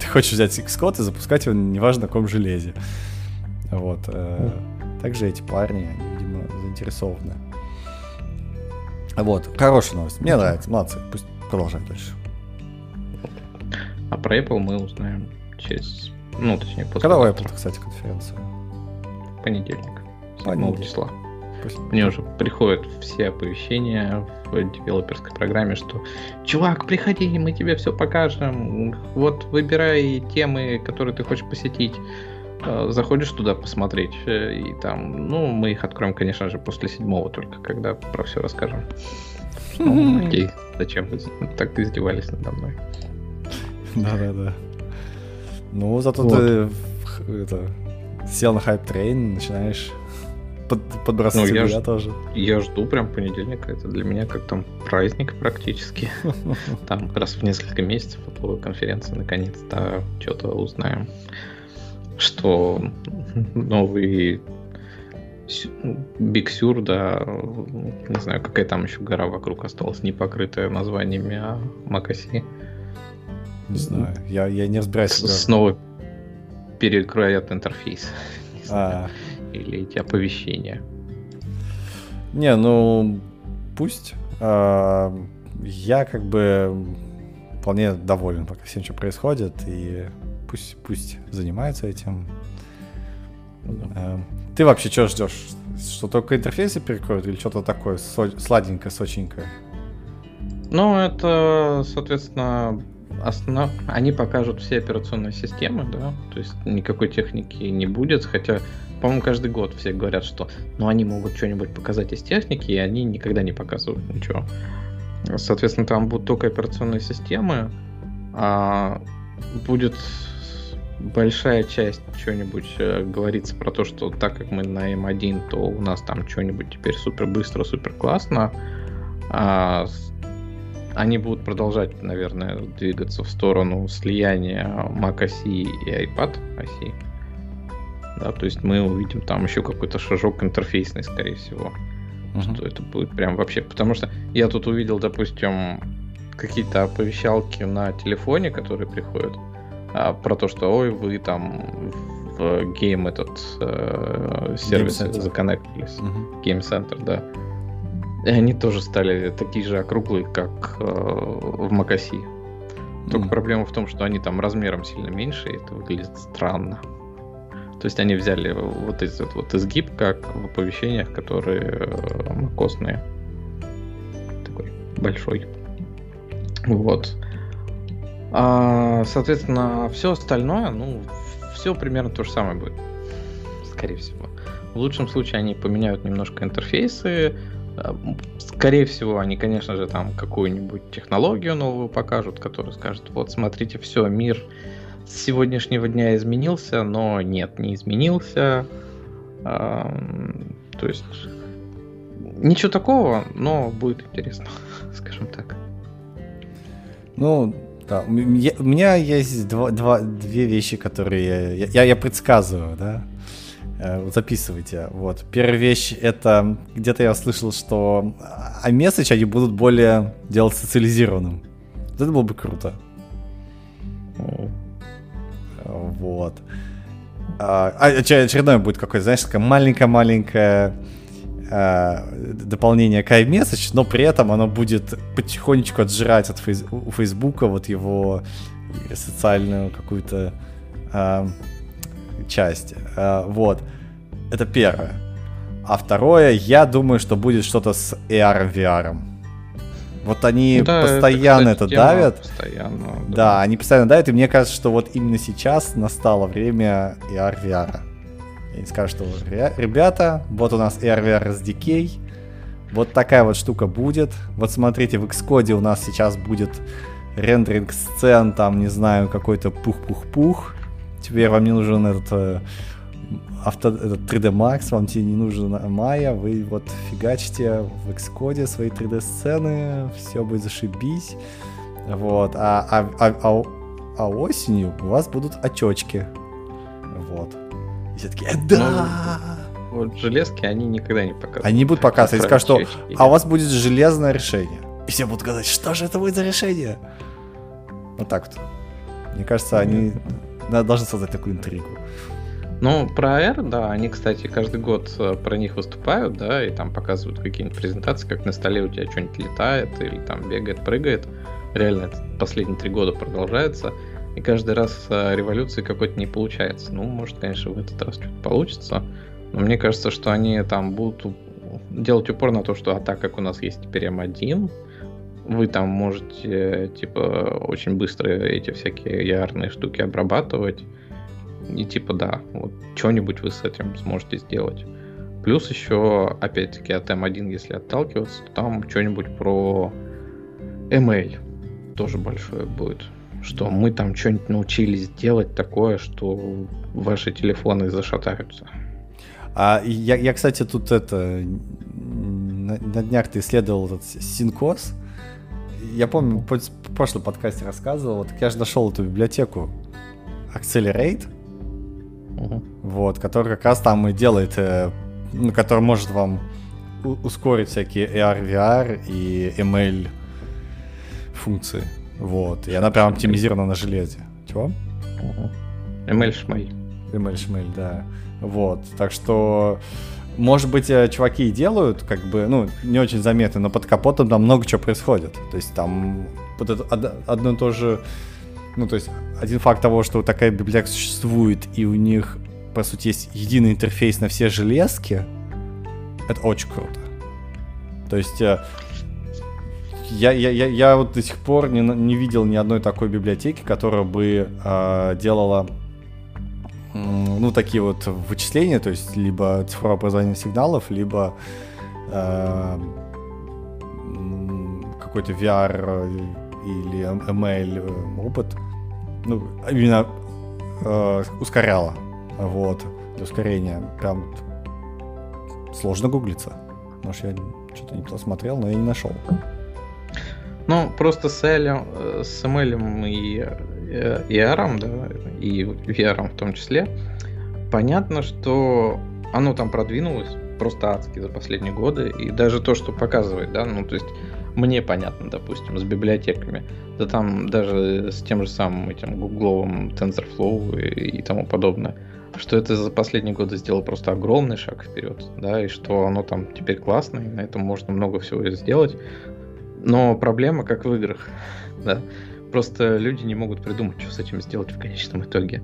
ты хочешь взять Xcode и запускать его неважно на каком железе. Вот. Э, также эти парни, они, видимо, заинтересованы. Вот, хорошая новость. Мне нравится, молодцы. Пусть продолжают дальше. А про Apple мы узнаем через... Ну, точнее, после... Когда у Apple, кстати, конференция? Понедельник. 7 числа. Мне уже приходят все оповещения в девелоперской программе, что чувак, приходи, мы тебе все покажем. Вот выбирай темы, которые ты хочешь посетить. Э, заходишь туда посмотреть, э, и там, ну, мы их откроем, конечно же, после седьмого только, когда про все расскажем. Ну, окей, зачем вы так издевались надо мной? Да-да-да. Ну, зато вот. ты это, сел на hype train, начинаешь под, подбрасывать ну, я, я тоже. Я жду прям понедельника. Это для меня как там праздник практически. Там раз в несколько месяцев Apple конференция наконец-то что-то узнаем. Что новый Биг Сюр, да, не знаю, какая там еще гора вокруг осталась, не покрытая названиями, а Макаси. Не знаю, я, я не разбираюсь. Снова перекроят интерфейс. А, или эти оповещения? Не, ну пусть. А, я как бы вполне доволен пока всем, что происходит, и пусть, пусть занимается этим. А, ты вообще что ждешь? Что только интерфейсы перекроют или что-то такое сладенькое, сочненькое? Ну, это, соответственно, основ... они покажут все операционные системы, да, то есть никакой техники не будет, хотя по-моему, каждый год все говорят, что ну, они могут что-нибудь показать из техники, и они никогда не показывают ничего. Соответственно, там будут только операционные системы, а будет большая часть что-нибудь э, говорится про то, что так как мы на M1, то у нас там что-нибудь теперь супер быстро, супер классно. А они будут продолжать, наверное, двигаться в сторону слияния Mac OS и iPad оси да, то есть мы увидим там еще какой-то шажок интерфейсный, скорее всего. Uh-huh. Что это будет прям вообще. Потому что я тут увидел, допустим, какие-то оповещалки на телефоне, которые приходят, а, про то, что ой, вы там в гейм этот э, сервис законнектились. Uh-huh. Game Center, да. И они тоже стали такие же округлые, как э, в Макаси. Только mm. проблема в том, что они там размером сильно меньше, и это выглядит странно. То есть они взяли вот этот вот изгиб, как в оповещениях, которые макосные. Такой большой. Вот. А, соответственно, все остальное, ну, все примерно то же самое будет. Скорее всего. В лучшем случае они поменяют немножко интерфейсы. Скорее всего, они, конечно же, там какую-нибудь технологию новую покажут, которая скажет, вот смотрите, все, мир с сегодняшнего дня изменился, но нет, не изменился. То есть ничего такого, но будет интересно, скажем так. Ну, да, у меня есть два, два, две вещи, которые я, я, я предсказываю, да. Э, записывайте. Вот. Первая вещь это где-то я слышал, что а месседж они будут более делать социализированным. Вот это было бы круто. Вот. А, а очередное будет какое-то, знаешь, такое маленькое-маленькое а, дополнение к iMessage, но при этом оно будет потихонечку отжирать от фейс, у Фейсбука вот его социальную какую-то а, часть. А, вот. Это первое. А второе, я думаю, что будет что-то с AR VR. Вот они да, постоянно это, кстати, это давят. Постоянно, да. да, они постоянно давят, и мне кажется, что вот именно сейчас настало время AR VR. И они скажут, что ребята, вот у нас AR VR SDK, Вот такая вот штука будет. Вот смотрите, в Xcode у нас сейчас будет рендеринг сцен, там, не знаю, какой-то пух-пух-пух. Теперь вам не нужен этот э, авто, этот 3D Max, вам тебе не нужен Maya, вы вот фигачите в Xcode свои 3D сцены, все будет зашибись. Вот, а, а, а, а, а осенью у вас будут очечки. Вот. И все таки да! Ну, вот железки они никогда не показывают. Они будут показывать, скажут, что а у вас будет железное решение. И все будут говорить, что же это будет за решение? Вот так вот. Мне кажется, они должны создать такую интригу. Ну, про R, да, они, кстати, каждый год э, про них выступают, да, и там показывают какие-нибудь презентации, как на столе у тебя что-нибудь летает или там бегает, прыгает. Реально, это последние три года продолжается. И каждый раз э, революции какой-то не получается. Ну, может, конечно, в этот раз что-то получится. Но мне кажется, что они там будут делать упор на то, что а так как у нас есть теперь M1, вы там можете, типа, очень быстро эти всякие ярные штуки обрабатывать. И типа, да, вот что-нибудь вы с этим сможете сделать. Плюс еще, опять-таки, от M1, если отталкиваться, то там что-нибудь про ML тоже большое будет. Что мы там что-нибудь научились делать такое, что ваши телефоны зашатаются. А я, я кстати, тут это на, на днях ты исследовал этот синкос я помню, в прошлом подкасте рассказывал, вот я же нашел эту библиотеку Accelerate, угу. вот, который как раз там и делает, э, ну, который может вам ускорить всякие AR, VR и ML функции. Вот. И она прям оптимизирована на железе. Чего? ML шмель. ML шмель, да. Вот. Так что может быть, э, чуваки и делают, как бы, ну, не очень заметно, но под капотом там много чего происходит. То есть там вот это одно и то же, ну, то есть один факт того, что такая библиотека существует, и у них, по сути, есть единый интерфейс на все железки, это очень круто. То есть э, я, я, я, я вот до сих пор не, не видел ни одной такой библиотеки, которая бы э, делала ну, такие вот вычисления, то есть либо цифровое образование сигналов, либо э, какой-то VR или ML опыт, ну, именно э, ускоряло, вот, для ускорения. Прям сложно гуглиться. Может, я что-то не посмотрел, но я не нашел. Ну, просто с, L, э, с ML и и AR, да, и VR в том числе, понятно, что оно там продвинулось просто адски за последние годы, и даже то, что показывает, да, ну, то есть мне понятно, допустим, с библиотеками, да там даже с тем же самым этим гугловым TensorFlow и, и тому подобное, что это за последние годы сделало просто огромный шаг вперед, да, и что оно там теперь классно, и на этом можно много всего сделать, но проблема, как в играх, да, Просто люди не могут придумать, что с этим сделать в конечном итоге.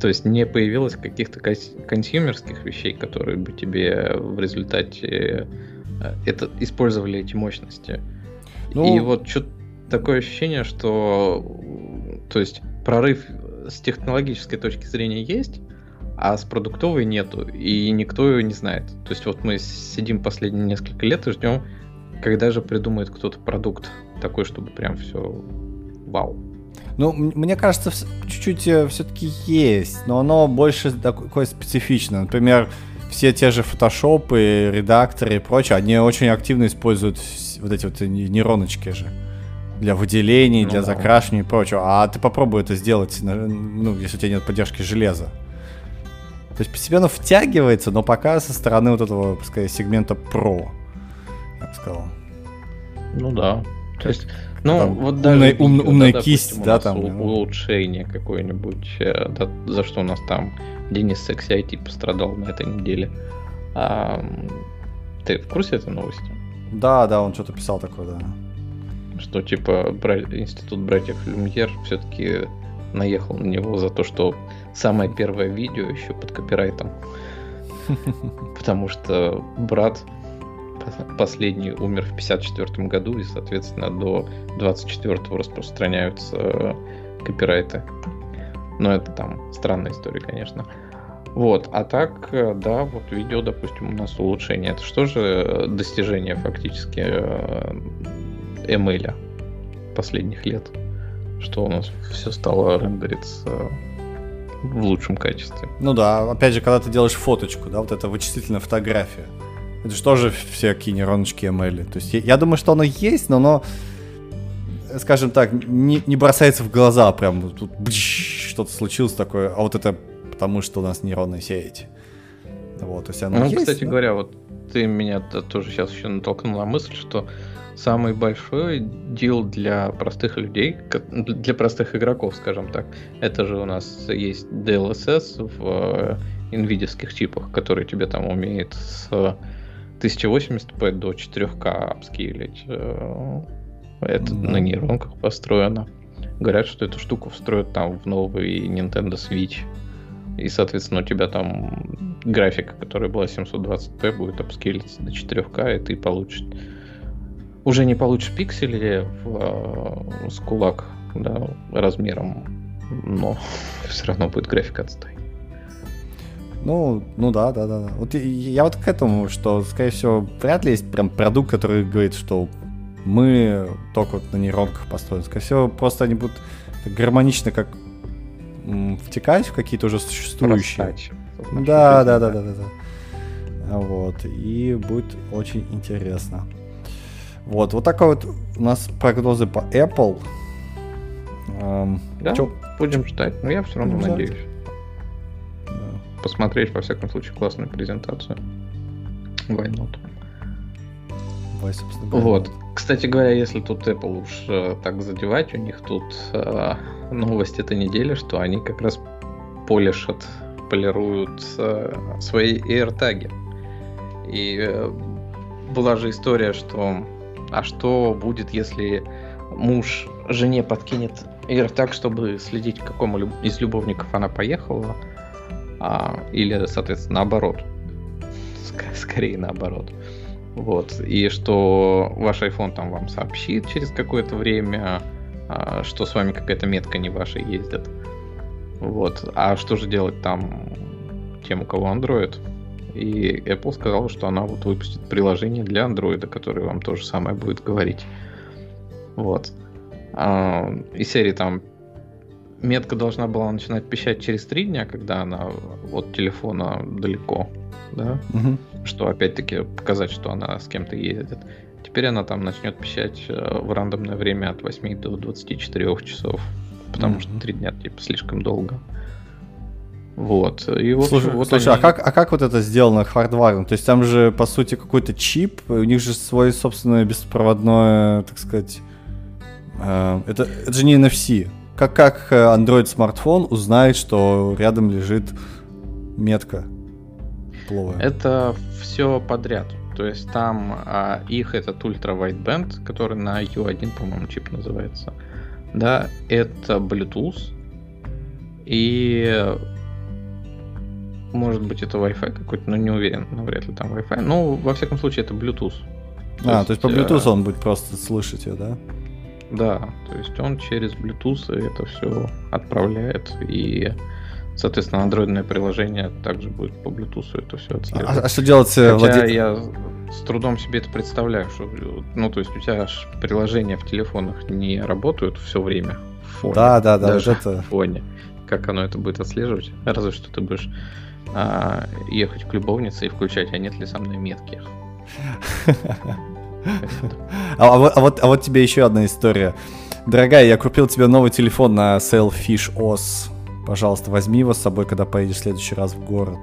То есть не появилось каких-то консюмерских вещей, которые бы тебе в результате э, это, использовали эти мощности. Ну... И вот что такое ощущение, что то есть прорыв с технологической точки зрения есть, а с продуктовой нету, и никто ее не знает. То есть вот мы сидим последние несколько лет и ждем, когда же придумает кто-то продукт такой, чтобы прям все вау. Ну, мне кажется, чуть-чуть э, все-таки есть, но оно больше такое специфичное. Например, все те же фотошопы, редакторы и прочее, они очень активно используют вот эти вот нейроночки же для выделений, ну, для да. закрашивания и прочего. А ты попробуй это сделать, ну, если у тебя нет поддержки железа. То есть постепенно втягивается, но пока со стороны вот этого, пускай, сегмента Pro, я бы сказал. Ну да. То есть ну, там, вот даже умная, ум, умная да, кисть, допустим, да, там. Улучшение какое-нибудь, э, да, за что у нас там Денис Секси IT пострадал на этой неделе. А, ты в курсе этой новости? Да, да, он что-то писал такое, да. Что типа бра... институт братьев Люмьер все-таки наехал на него за то, что самое первое видео еще под копирайтом. Потому что брат последний умер в 54 году, и, соответственно, до 24 распространяются копирайты. Но это там странная история, конечно. Вот, а так, э, да, вот видео, допустим, у нас улучшение. Это что же достижение фактически ML последних лет? Что у нас все стало рендериться в лучшем качестве. Ну да, опять же, когда ты делаешь фоточку, да, вот это вычислительная фотография. Это же тоже всякие нейроночки ML. То есть я, я думаю, что оно есть, но оно, скажем так, не, не бросается в глаза прям. Тут что-то случилось такое, а вот это потому, что у нас нейронные сети. Вот, то есть оно ну, есть, кстати да? говоря, вот ты меня тоже сейчас еще натолкнул на мысль, что самый большой дел для простых людей, для простых игроков, скажем так, это же у нас есть DLSS в NVIDIA чипах, который тебе там умеет с 1080p до 4К апскейлить. Э, это да. на нейронках построено. Говорят, что эту штуку встроят там в новый Nintendo Switch. И, соответственно, у тебя там графика, которая была 720p, будет апскейлиться до 4К, и ты получишь... Уже не получишь пиксели в, э, с кулак да, размером, но все равно будет графика отстой. Ну, ну да, да, да. Вот я, я вот к этому, что, скорее всего, вряд ли есть прям продукт, который говорит, что мы только вот на нейронках построены. Скорее всего, просто они будут гармонично как втекать в какие-то уже существующие. Да, да, да, да, да, да. Вот. И будет очень интересно. Вот, вот такой вот у нас прогнозы по Apple. Эм, да, чё? будем ждать, но я все равно будем надеюсь. Посмотреть, во всяком случае, классную презентацию. Why not? Why, собственно говоря. Вот. Кстати говоря, если тут Apple уж э, так задевать, у них тут э, новость этой недели, что они как раз полишат, полируют э, свои AirTag. И э, была же история, что а что будет, если муж жене подкинет AirTag, чтобы следить, к какому из любовников она поехала, а, или, соответственно, наоборот. Скорее наоборот. Вот. И что ваш iPhone там вам сообщит через какое-то время, а, что с вами какая-то метка не ваша ездит. Вот. А что же делать там тем, у кого Android? И Apple сказала, что она вот выпустит приложение для Android, которое вам то же самое будет говорить. Вот. А, и серии там метка должна была начинать пищать через три дня, когда она от телефона далеко, да, угу. что опять-таки показать, что она с кем-то ездит. Теперь она там начнет пищать э, в рандомное время от 8 до 24 часов, потому mm-hmm. что 3 дня типа слишком долго. Вот. И вот, слушай, вот слушай они... а, как, а как вот это сделано хардваром? То есть там же, по сути, какой-то чип, у них же свой собственное беспроводное, так сказать... Э, это, это же не NFC. Как, как э, Android смартфон узнает, что рядом лежит метка пловая? Это все подряд. То есть там а, их этот ультра wideband, который на U1, по-моему, чип называется. Да, это Bluetooth. И может быть это Wi-Fi какой-то, но не уверен, навряд ли там Wi-Fi. Ну, во всяком случае, это Bluetooth. То а, есть, то есть по Bluetooth э... он будет просто слышать ее, да? Да, то есть он через Bluetooth это все отправляет и Соответственно, андроидное приложение также будет по Bluetooth это все отслеживать. А, а что делать э, Хотя владе... я с трудом себе это представляю, что, ну, то есть у тебя аж приложения в телефонах не работают все время в фоне. Да, да, да, даже это... в фоне. Как оно это будет отслеживать? Разве что ты будешь а, ехать к любовнице и включать, а нет ли со мной метки. А, а, вот, а, вот, а вот тебе еще одна история. Дорогая, я купил тебе новый телефон на Sailfish OS. Пожалуйста, возьми его с собой, когда поедешь в следующий раз в город.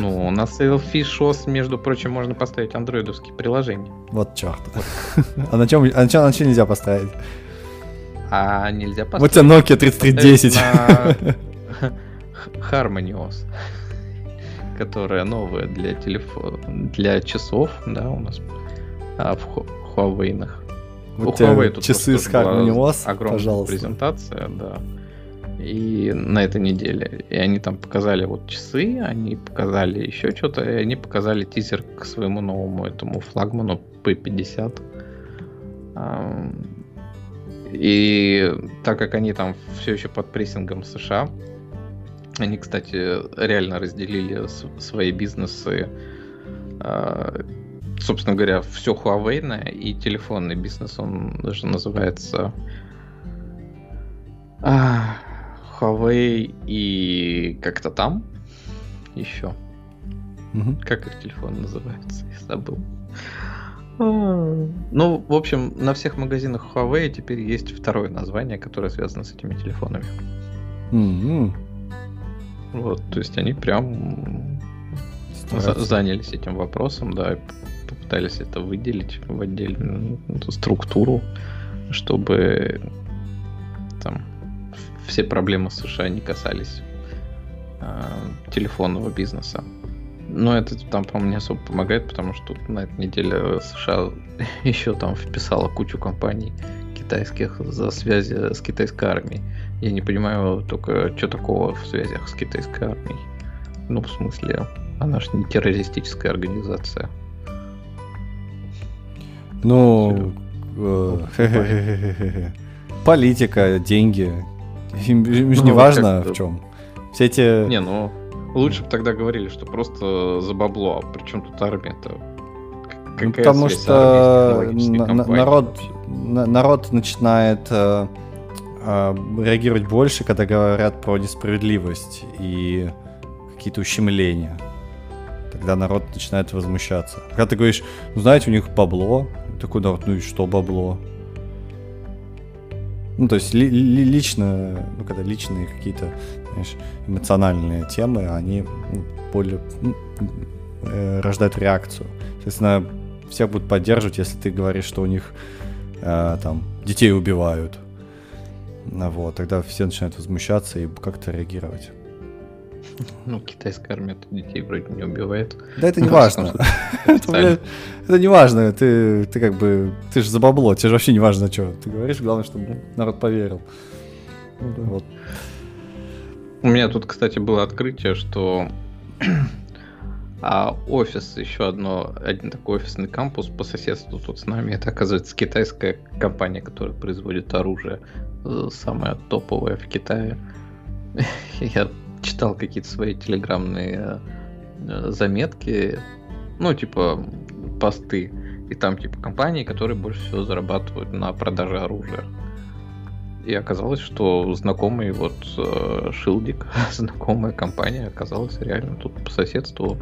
Ну, на Sailfish OS, между прочим, можно поставить андроидовские приложения. Вот черт. А на чем, а на чем, на чем нельзя поставить? А нельзя поставить. Вот тебе Nokia 3310. Harmony OS, которая новая для телефона, для часов, да, у нас а, в Huawei. Вот у Huawei тут часы с Harmony OS, огромная пожалуйста. презентация, да и на этой неделе. И они там показали вот часы, они показали еще что-то, и они показали тизер к своему новому этому флагману P50. И так как они там все еще под прессингом США, Они, кстати, реально разделили свои бизнесы. А, собственно говоря, все Huawei и телефонный бизнес, он даже называется а, Huawei и как-то там еще. Угу. Как их телефон называется? Я забыл. А, ну, в общем, на всех магазинах Huawei теперь есть второе название, которое связано с этими телефонами. Mm-hmm. Вот, то есть они прям за- занялись этим вопросом, да, попытались это выделить в отдельную структуру, чтобы там все проблемы США не касались э, телефонного бизнеса. Но это там, по-моему, не особо помогает, потому что на этой неделе США еще там вписала кучу компаний китайских за связи с китайской армией. Я не понимаю только, что такого в связях с китайской армией. Ну, в смысле, она же не террористическая организация. Ну, э, политика, деньги. Им, им же ну, не важно в чем. Все эти... Не, ну, лучше бы тогда говорили, что просто за бабло. А причем тут армия-то? Ну, потому что народ, народ начинает э, э, реагировать больше, когда говорят про несправедливость и какие-то ущемления. Тогда народ начинает возмущаться. Когда ты говоришь, ну знаете, у них бабло, такой народ, ну и что бабло? Ну, то есть ли, ли, лично, ну, когда личные какие-то, знаешь, эмоциональные темы, они ну, более ну, э, рождают реакцию. Соответственно, всех будут поддерживать, если ты говоришь, что у них э, там детей убивают. Ну, вот, тогда все начинают возмущаться и как-то реагировать. Ну, китайская армия детей вроде не убивает. Да это не важно. Это не важно. Ты, ты как бы, ты же за бабло, тебе же вообще не важно, что ты говоришь. Главное, чтобы народ поверил. Ну вот. У меня тут, кстати, было открытие, что а офис, еще одно, один такой офисный кампус по соседству тут с нами, это, оказывается, китайская компания, которая производит оружие, самая топовая в Китае. Я читал какие-то свои телеграмные э, заметки, ну, типа, посты, и там, типа, компании, которые больше всего зарабатывают на продаже оружия. И оказалось, что знакомый вот э, Шилдик, знакомая компания, оказалась реально тут по соседству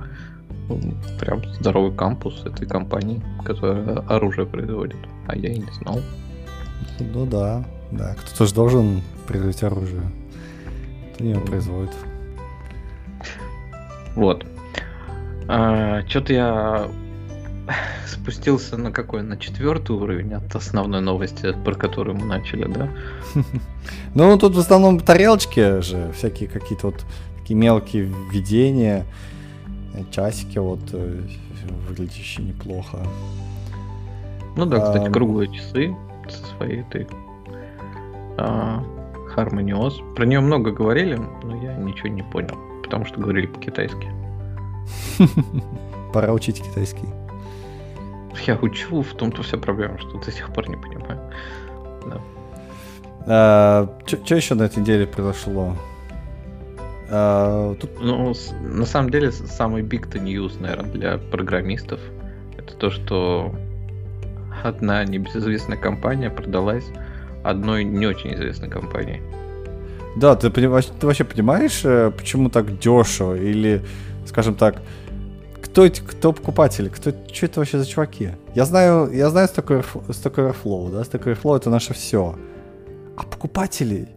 прям здоровый кампус этой компании, которая оружие производит. А я и не знал. Ну да, да. Кто-то же должен производить оружие. Кто не производит. Вот. А, Что-то я спустился на какой? На четвертый уровень от основной новости, про которую мы начали, да? Ну, тут в основном тарелочки же, всякие какие-то вот такие мелкие введения, часики вот э, выглядящие неплохо. Ну да, кстати, круглые часы со своей этой а, Harmonios. Про нее много говорили, но я ничего не понял потому что говорили по-китайски. Пора учить китайский. Я учу, в том-то вся проблема, что до сих пор не понимаю. Да. А, что еще на этой неделе произошло? А, тут... Ну, на самом деле, самый big news, наверное, для программистов, это то, что одна небезызвестная компания продалась одной не очень известной компании. Да, ты, ты вообще понимаешь, э, почему так дешево? Или, скажем так, кто эти, кто покупатели? Кто, что это вообще за чуваки? Я знаю, я знаю Stack Overflow, да, Stack Overflow это наше все. А покупатели?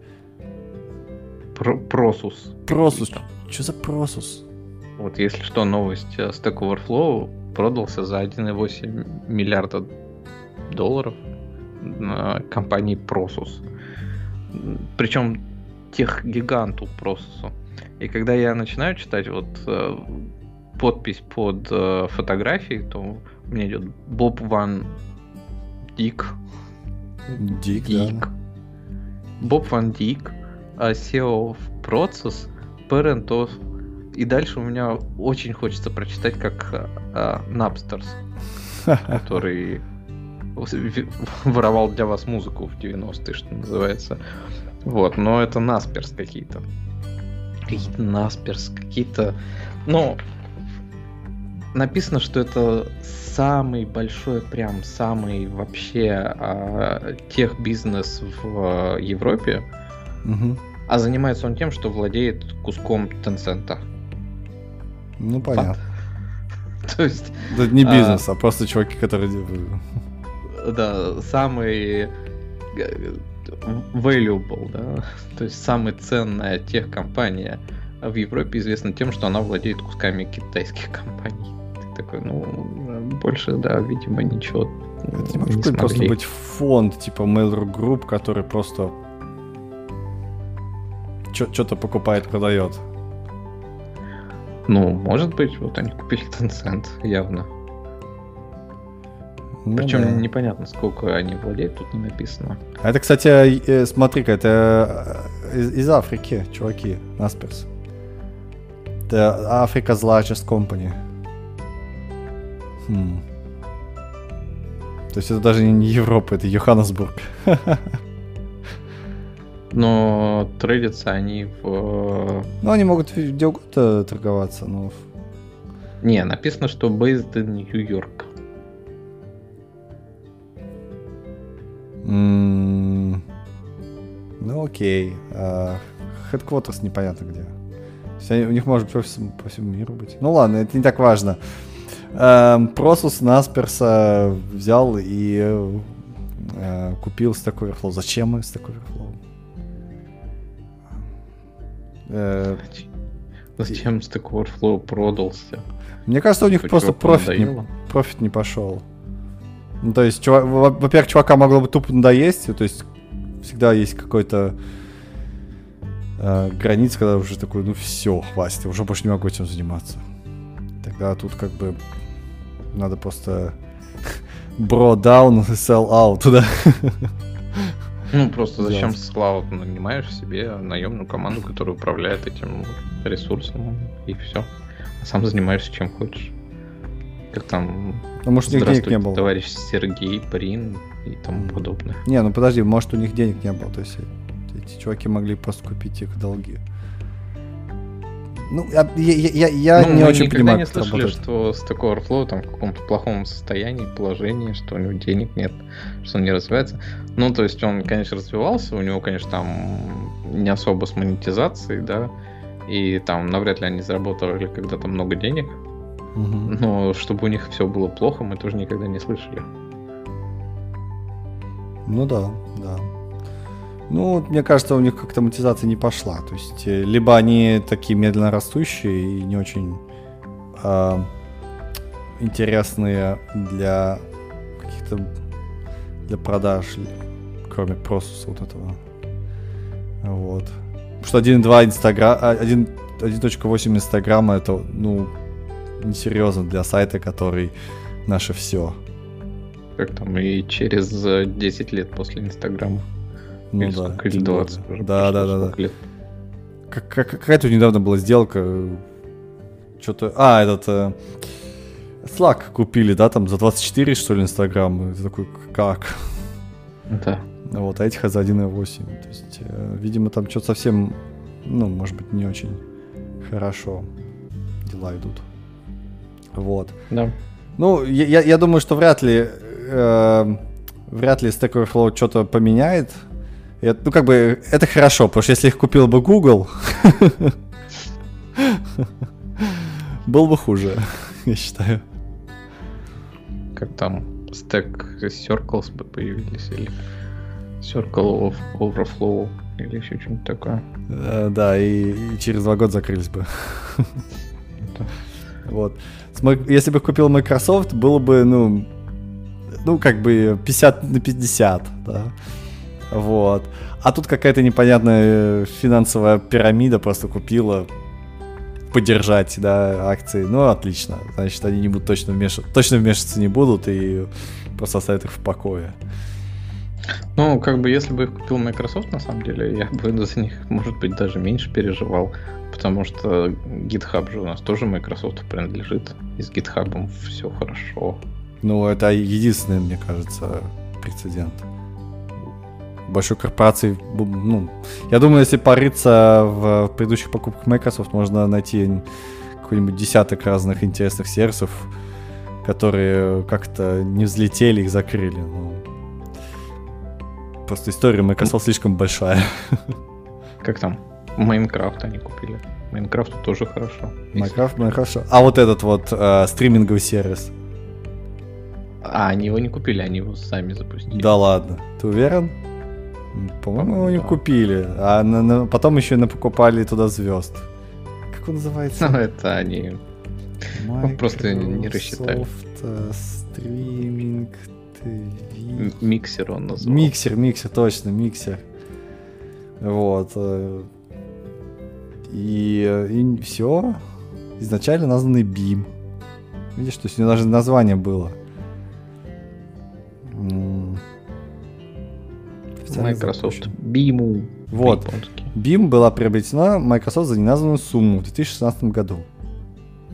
Про просус. Просус. Что за просус? Вот если что, новость. Э, Stack Overflow продался за 1,8 миллиарда долларов компании Prosus. Причем тех гиганту процессу. И когда я начинаю читать вот э, подпись под э, фотографией, то у меня идет Боб Ван Дик. Дик, Дик. Да. Боб Ван Дик, SEO в процесс, Parent of... И дальше у меня очень хочется прочитать как э, Napsters, который воровал для вас музыку в 90-е, что называется. Вот, но это насперс какие-то. какие-то Насперс, какие-то... Ну, написано, что это самый большой, прям самый вообще а, тех бизнес в Европе, Мгм. а занимается он тем, что владеет куском Tencent. Ну, понятно. То есть, Это не А. бизнес, а просто чуваки, которые... да, самый э, valuable, да, то есть самая ценная техкомпания в Европе известна тем, что она владеет кусками китайских компаний. Ты такой, ну, больше, да, видимо, ничего Это не не может быть просто смогли. быть фонд типа Mail.ru Group, который просто что-то покупает, продает. Ну, может быть, вот они купили Tencent, явно. Ну Причем да. непонятно, сколько они владеют, тут не написано. А это, кстати, э, смотри-ка, это э, из, из Африки, чуваки, Насперс. Это Africa's largest company. Хм. То есть это даже не Европа, это Йоханнесбург. Но трейдятся они в... Ну, они могут где угодно торговаться, но... Не, написано, что based in New York. Ну, окей. А, Headquarters непонятно где. Они- у них может быть офис по всему миру быть. Ну ладно, это не так важно. Эм, Просус Насперса взял и э, купил Stack Overflow. Зачем Stack Overflow? Э, Зачем Stack Overflow продался? Мне кажется, у них просто профит не, профит не пошел. Ну, то есть, чувак- во- во-первых, чувака могло бы тупо надоесть, то есть всегда есть какой-то э, граница, когда уже такой, ну все, хватит, я уже больше не могу этим заниматься. Тогда тут как бы надо просто bro down, sell out, да? Ну, просто зачем Ясно. с Cloud нанимаешь себе наемную команду, которая управляет этим ресурсом, и все. А сам занимаешься чем хочешь. Как там Ну, может, у них денег не «Здравствуйте, было. товарищ Сергей, Прин и тому подобное. Не, ну подожди, может, у них денег не было, то есть эти чуваки могли просто купить их долги. Ну, я, я, я- я Ну, не очень понимаю, не слышали, работает. что Stack Overflow там в каком-то плохом состоянии, положении, что у него денег нет, что он не развивается. Ну, то есть он, конечно, развивался, у него, конечно, там не особо с монетизацией, да, и там навряд ли они заработали когда-то много денег, Но чтобы у них все было плохо, мы тоже никогда не слышали. Ну да, да. Ну, вот мне кажется, у них как-то монетизация не пошла. То есть, э, либо они такие медленно растущие и не очень а, интересные для каких-то для продаж, кроме просуса вот этого. Вот. Потому что 1.2 Инстаграм, 1.8 Инстаграма это, ну, несерьезно для сайта, который наше все. Как там и через э, 10 лет после Инстаграма. Ну или да. сколько, или тем более. 20 уже Да, да, да, да. лет. Как- как- Какая-то недавно была сделка. Что-то. А, этот. э, Slack купили, да, там за 24, что ли, Инстаграм. И ты такой, как? Да. Вот, а этих за 1,8. То есть, э, видимо, там что-то совсем, ну, может быть, не очень хорошо дела идут. Вот. Да. Ну, я, я- я думаю, что вряд ли э, вряд ли Stack Overflow что-то поменяет. Это, ну, как бы, это хорошо, потому что если их купил бы Google, был бы хуже, я считаю. Как там Stack Circles бы появились, или Circle of Overflow, или еще что-нибудь такое. Э, Да, и, и через два года закрылись бы. Вот. Если бы купил Microsoft, было бы, ну, ну, как бы 50 на 50, да. Вот. А тут какая-то непонятная э, финансовая пирамида просто купила поддержать, да, акции. Ну, отлично. Значит, они не будут точно вмешиваться, точно вмешиваться не будут и просто оставят их в покое. Ну, как бы, если бы их купил Microsoft, на самом деле, я бы за них, может быть, даже меньше переживал, потому что GitHub же у нас тоже Microsoft принадлежит, и с GitHub все хорошо. Ну, это единственный, мне кажется, прецедент. большой корпорации, ну, я думаю, если порыться в предыдущих покупках Microsoft, можно найти какой-нибудь десяток разных интересных сервисов, которые как-то не взлетели, их закрыли. Ну, просто история Microsoft слишком большая. Как там? Майнкрафт они купили. Майнкрафт тоже хорошо. Майнкрафт, ну хорошо. А вот этот вот э, стриминговый сервис. А, они его не купили, они его сами запустили. Да ладно. Ты уверен? По-моему, его не да. купили. А на, на, потом еще покупали туда звезд. Как он называется? Ну, это они Microsoft просто не рассчитали. Э, стриминг. Миксер он назвал. Миксер, миксер, точно, миксер. Вот. И, и все. Изначально названный BIM. Видишь, то есть у него даже название было. Microsoft BIM. Вот. BIM была приобретена Microsoft за неназванную сумму в 2016 году.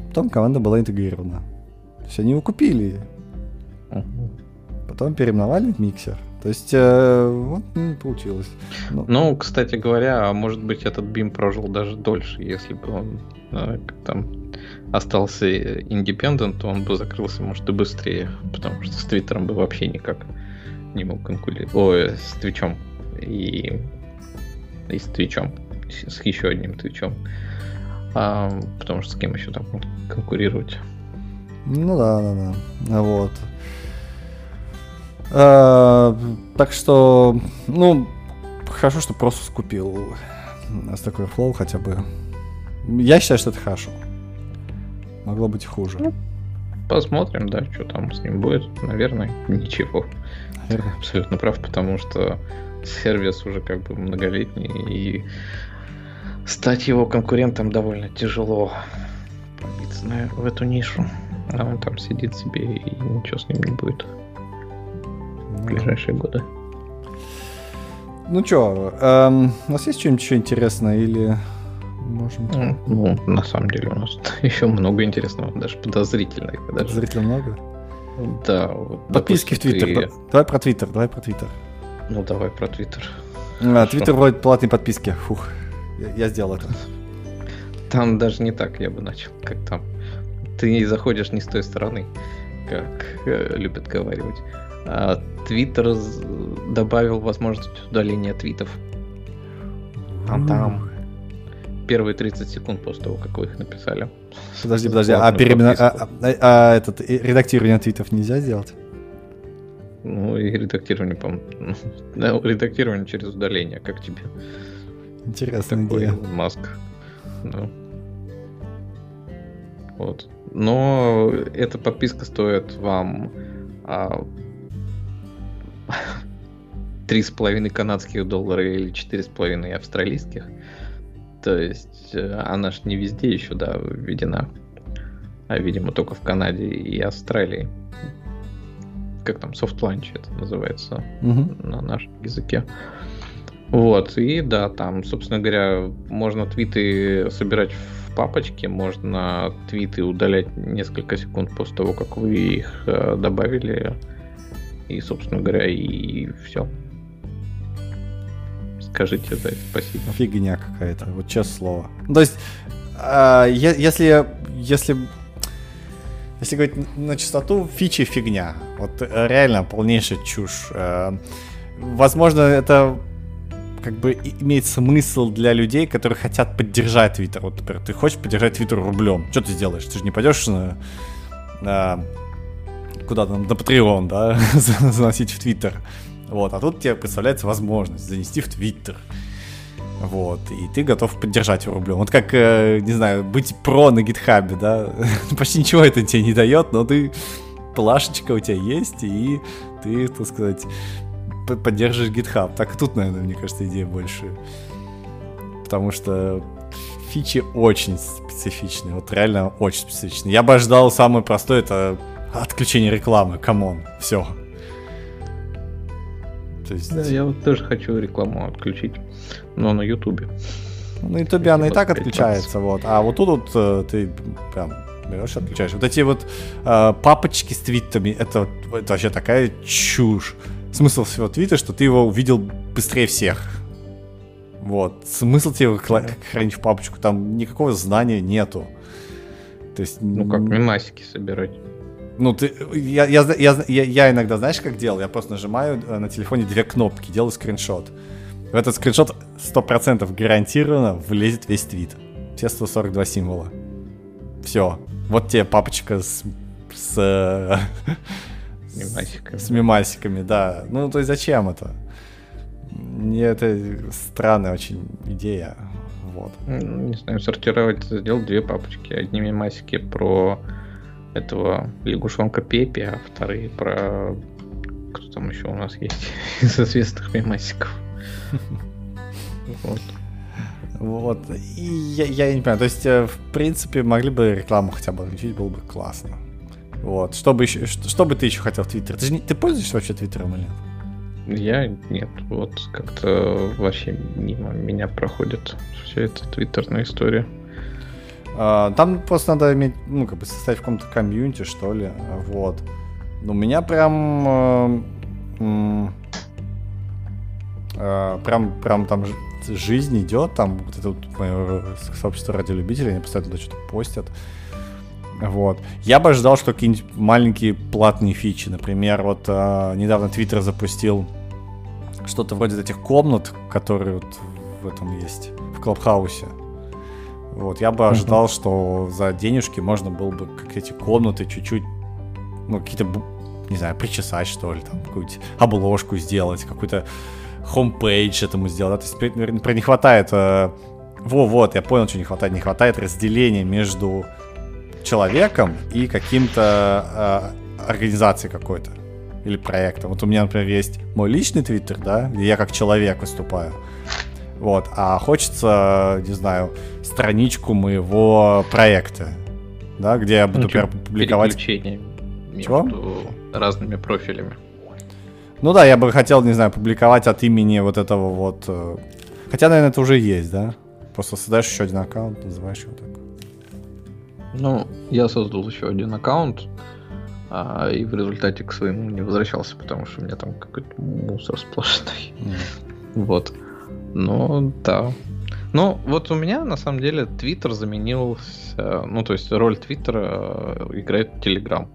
Потом команда была интегрирована. То есть они его купили. Потом переименовали в миксер. То есть, э, вот ну, получилось. Ну. ну, кстати говоря, а может быть этот BIM прожил даже дольше, если бы он э, там остался independent, то он бы закрылся, может, и быстрее, потому что с Твиттером бы вообще никак не мог конкурировать. Ой, с Твичом. И, и с Твичом. С, с еще одним Твичом. А, потому что с кем еще там конкурировать? Ну да, да, да. Вот. А, так что, ну, хорошо, что просто скупил с такой флоу хотя бы. Я считаю, что это хорошо. Могло быть хуже. Ну, посмотрим, да, что там с ним будет. Наверное, ничего. Наверное. Абсолютно прав, потому что сервис уже как бы многолетний, и стать его конкурентом довольно тяжело пробиться в эту нишу. А он там сидит себе, и ничего с ним не будет в ближайшие годы. Ну чё, эм, у нас есть что-нибудь еще интересное или можем... Ну, на самом деле у нас еще много интересного, даже подозрительного. Даже. Подозрительно много? Да. Вот, Подписки допустим, в Твиттер. Ты... Давай про Твиттер, давай про Твиттер. Ну, давай про Твиттер. А, Твиттер вводит платные подписки. Фух, я, я сделал это. Там даже не так я бы начал, как там. Ты заходишь не с той стороны, как э, любят говорить. А Твиттер добавил возможность удаления твитов. Там там первые 30 секунд после того, как вы их написали. Подожди, подожди, а, перемена... а, а, а этот редактирование твитов нельзя сделать? Ну и редактирование, по-моему. Ну, редактирование через удаление, как тебе? Интересная Такой идея. Маск. Да. Вот. Но эта подписка стоит вам а, три с половиной канадских доллара или четыре с половиной австралийских. То есть э, она ж не везде еще, да, введена. А, видимо, только в Канаде и Австралии. Как там, soft launch это называется угу. на нашем языке. Вот, и да, там, собственно говоря, можно твиты собирать в папочке, можно твиты удалять несколько секунд после того, как вы их э, добавили. И, собственно говоря, и все. Скажите за это спасибо. Фигня какая-то, вот честное слово. То есть, э, если, если, если говорить на чистоту, фичи фигня. Вот реально полнейшая чушь. Э, возможно, это как бы имеет смысл для людей, которые хотят поддержать Твиттер. Вот, например, ты хочешь поддержать Твиттер рублем. Что ты сделаешь? Ты же не пойдешь на, на куда там, на Patreon, да, заносить в Твиттер. Вот, а тут тебе представляется возможность занести в Твиттер. Вот, и ты готов поддержать его рублем. Вот как, э, не знаю, быть про на гитхабе, да, почти ничего это тебе не дает, но ты, плашечка у тебя есть, и ты, так сказать, поддерживаешь GitHub. Так тут, наверное, мне кажется, идея больше. Потому что фичи очень специфичные, вот реально очень специфичные. Я бы ожидал самое простое, это отключение рекламы, come on, все. То есть... Да, я вот тоже хочу рекламу отключить, но на Ютубе. Ну, на Ютубе она и так отключается, вот. А вот тут вот э, ты прям берешь отключаешь. Вот эти вот э, папочки с твитами, это, это вообще такая чушь. смысл всего твита, что ты его увидел быстрее всех. Вот. Смысл тебе хранить в папочку, там никакого знания нету. То есть... Ну, как мемасики собирать. Ну, ты, я, я, я, я, иногда, знаешь, как делал? Я просто нажимаю э, на телефоне две кнопки, делаю скриншот. В этот скриншот 100% гарантированно влезет весь твит. Все 142 символа. Все. Вот тебе папочка с... с э, мемасиками. С мемасиками, да. Ну, то есть зачем это? Мне это странная очень идея. Вот. Не знаю, сортировать, сделал две папочки. Одни мемасики про этого лягушонка Пепи, а вторые про... Кто там еще у нас есть из известных мемасиков. Вот. Вот. И я, я не понимаю. То есть, э, в принципе, могли бы рекламу хотя бы включить, было бы классно. Вот. Что бы, еще, что, что бы ты еще хотел в Твиттере? Ты, же не, ты пользуешься вообще Твиттером или нет? Я нет. Вот как-то вообще мимо меня проходит вся эта твиттерная история. А, там просто надо иметь, ну, как бы составить в каком-то комьюнити, что ли. Вот. Ну, у меня прям... Э, э, прям, прям там жизнь идет, там вот это вот мое сообщество радиолюбителей, они постоянно туда что-то постят. Вот. Я бы ожидал, что какие-нибудь маленькие платные фичи. Например, вот э, недавно Твиттер запустил что-то вроде этих комнат, которые вот в этом есть, в Клабхаусе. Вот, я бы ожидал, uh-huh. что за денежки можно было бы как эти комнаты чуть-чуть, ну, какие-то, не знаю, причесать, что ли, там, какую-нибудь обложку сделать, какой-то хомпейдж этому сделать. То есть, наверное, не хватает... Э, во, вот, я понял, что не хватает. Не хватает разделения между человеком и каким-то э, организацией какой-то или проектом. Вот у меня, например, есть мой личный твиттер, да, где я как человек выступаю. Вот, а хочется, не знаю, страничку моего проекта, да, где я буду, ну, например, публиковать... между Чего? разными профилями. Ну да, я бы хотел, не знаю, публиковать от имени вот этого вот... Э, хотя, наверное, это уже есть, да? Просто создаешь еще один аккаунт, называешь его так. Ну, я создал еще один аккаунт, а, и в результате к своему не возвращался, потому что у меня там какой-то мусор сплошной. Mm. Вот. Ну, да. Ну, вот у меня, на самом деле, Твиттер заменился... Ну, то есть роль Твиттера э, играет Телеграм.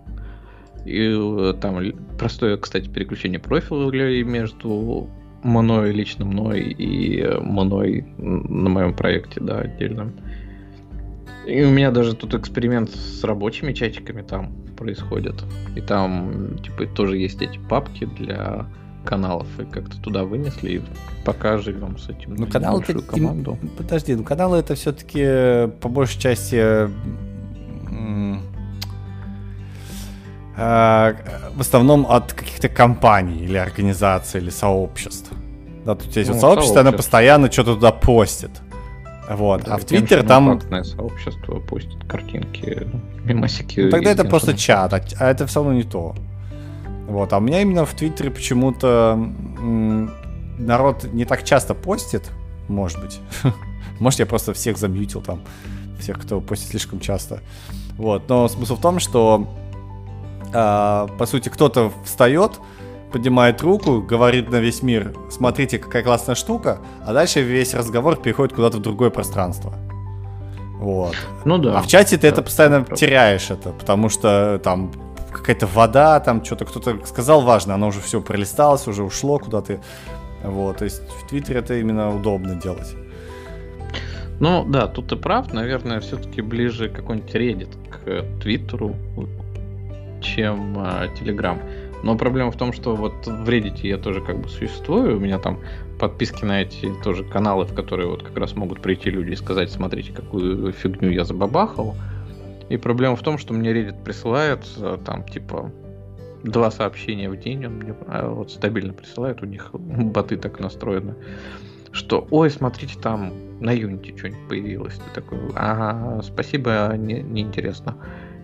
И э, там простое, кстати, переключение профиля между мной, лично мной и мной на моем проекте, да, отдельном. И у меня даже тут эксперимент с рабочими чатиками там происходит. И там, типа, тоже есть эти папки для каналов, и как-то туда вынесли, и пока живем с этим. Ну, каналы это... команду. Подожди, ну каналы это все-таки по большей части э, в основном от каких-то компаний или организаций или сообществ. Да, тут есть ну, вот сообщество, оно постоянно что-то туда постит. Вот. Да, а в Твиттер там... сообщество постит картинки, мемасики. Ну, тогда это просто чат, а, а это все равно не то. Вот. А у меня именно в Твиттере почему-то народ не так часто постит, может быть. может, я просто всех замьютил там, всех, кто постит слишком часто. Вот. Но смысл в том, что э, по сути кто-то встает, поднимает руку, говорит на весь мир, смотрите, какая классная штука, а дальше весь разговор переходит куда-то в другое пространство. Вот. Ну да. А в чате ты да, это постоянно да, теряешь это, потому что там какая-то вода, там что-то кто-то сказал важно, оно уже все пролисталось, уже ушло куда-то. Вот, то есть в Твиттере это именно удобно делать. Ну да, тут ты прав, наверное, все-таки ближе какой-нибудь Reddit к Твиттеру, чем Telegram. Но проблема в том, что вот в Reddit я тоже как бы существую, у меня там подписки на эти тоже каналы, в которые вот как раз могут прийти люди и сказать, смотрите, какую фигню я забабахал. И проблема в том, что мне Reddit присылает э, там типа два сообщения в день, он мне а, вот стабильно присылает, у них боты так настроены, что, ой, смотрите, там на Unity что-нибудь появилось. Ты такой, ага, спасибо, не, не интересно.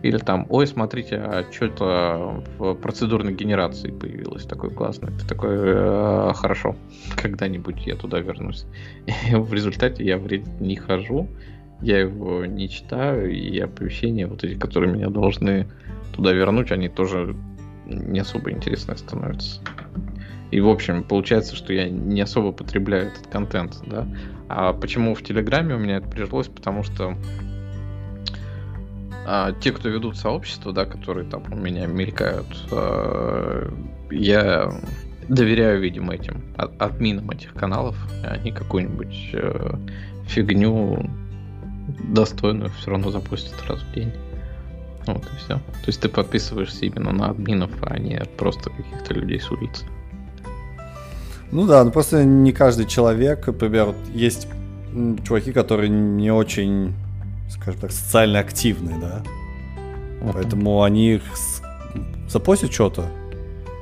Или там, ой, смотрите, а что-то в процедурной генерации появилось такое классное. Ты такой, э, хорошо, когда-нибудь я туда вернусь. И в результате я в Reddit не хожу, я его не читаю, и оповещения, вот эти, которые меня должны туда вернуть, они тоже не особо интересные становятся. И, в общем, получается, что я не особо потребляю этот контент, да. А почему в Телеграме у меня это прижилось? Потому что а, те, кто ведут сообщество, да, которые там у меня мелькают, а, я доверяю, видимо, этим админам этих каналов. Они какую-нибудь а, фигню достойную все равно запустят раз в день. Вот и все. То есть ты подписываешься именно на админов, а не просто каких-то людей с улицы. Ну да, ну просто не каждый человек, например, есть чуваки, которые не очень, скажем так, социально активные, да. Uh-huh. Поэтому они запостят что-то.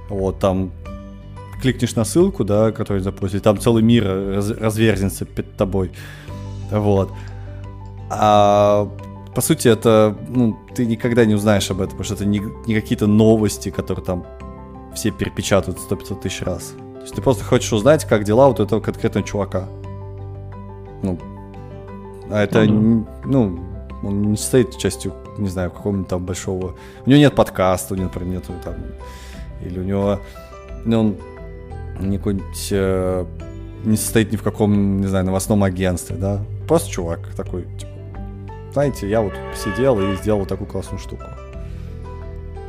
Вот там кликнешь на ссылку, да, которую запустили, там целый мир раз, разверзнется перед тобой. Вот. А по сути, это, ну, ты никогда не узнаешь об этом, потому что это не, не какие-то новости, которые там все перепечатают 100-500 тысяч раз. То есть ты просто хочешь узнать, как дела вот этого конкретного чувака. Ну, а это, ну, да. ну он не состоит частью, не знаю, какого-нибудь там большого... У него нет подкаста, у него, например, нету там... Или у него... Ну, он какой-нибудь... Э, не состоит ни в каком, не знаю, новостном агентстве, да? Просто чувак такой, типа, знаете, я вот сидел и сделал такую классную штуку.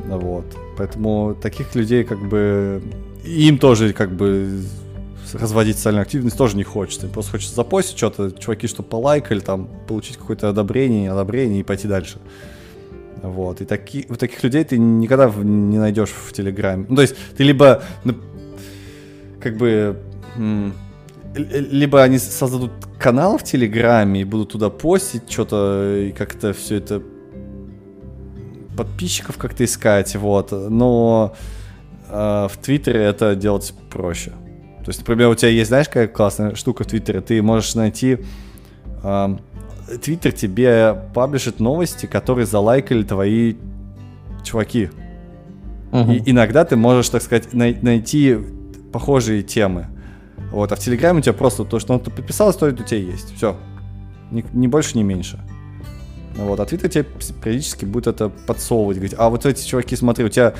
Вот. Поэтому таких людей как бы... Им тоже как бы разводить социальную активность тоже не хочется. Им просто хочется запостить что-то, чуваки, что полайкали, там, получить какое-то одобрение, одобрение и пойти дальше. Вот. И таки, вот таких людей ты никогда не найдешь в Телеграме. Ну, то есть, ты либо как бы либо они создадут канал в Телеграме и будут туда постить что-то и как-то все это подписчиков как-то искать, вот. Но э, в Твиттере это делать проще. То есть, например, у тебя есть, знаешь, какая классная штука в Твиттере? Ты можешь найти... Э, Твиттер тебе паблишит новости, которые залайкали твои чуваки. Угу. И иногда ты можешь, так сказать, най- найти похожие темы. Вот, а в Телеграме у тебя просто то, что он подписал, стоит у тебя есть. Все. Ни, ни больше, ни меньше. Вот, а Твиттер тебе периодически будет это подсовывать. Говорить, а вот эти чуваки, смотри, у тебя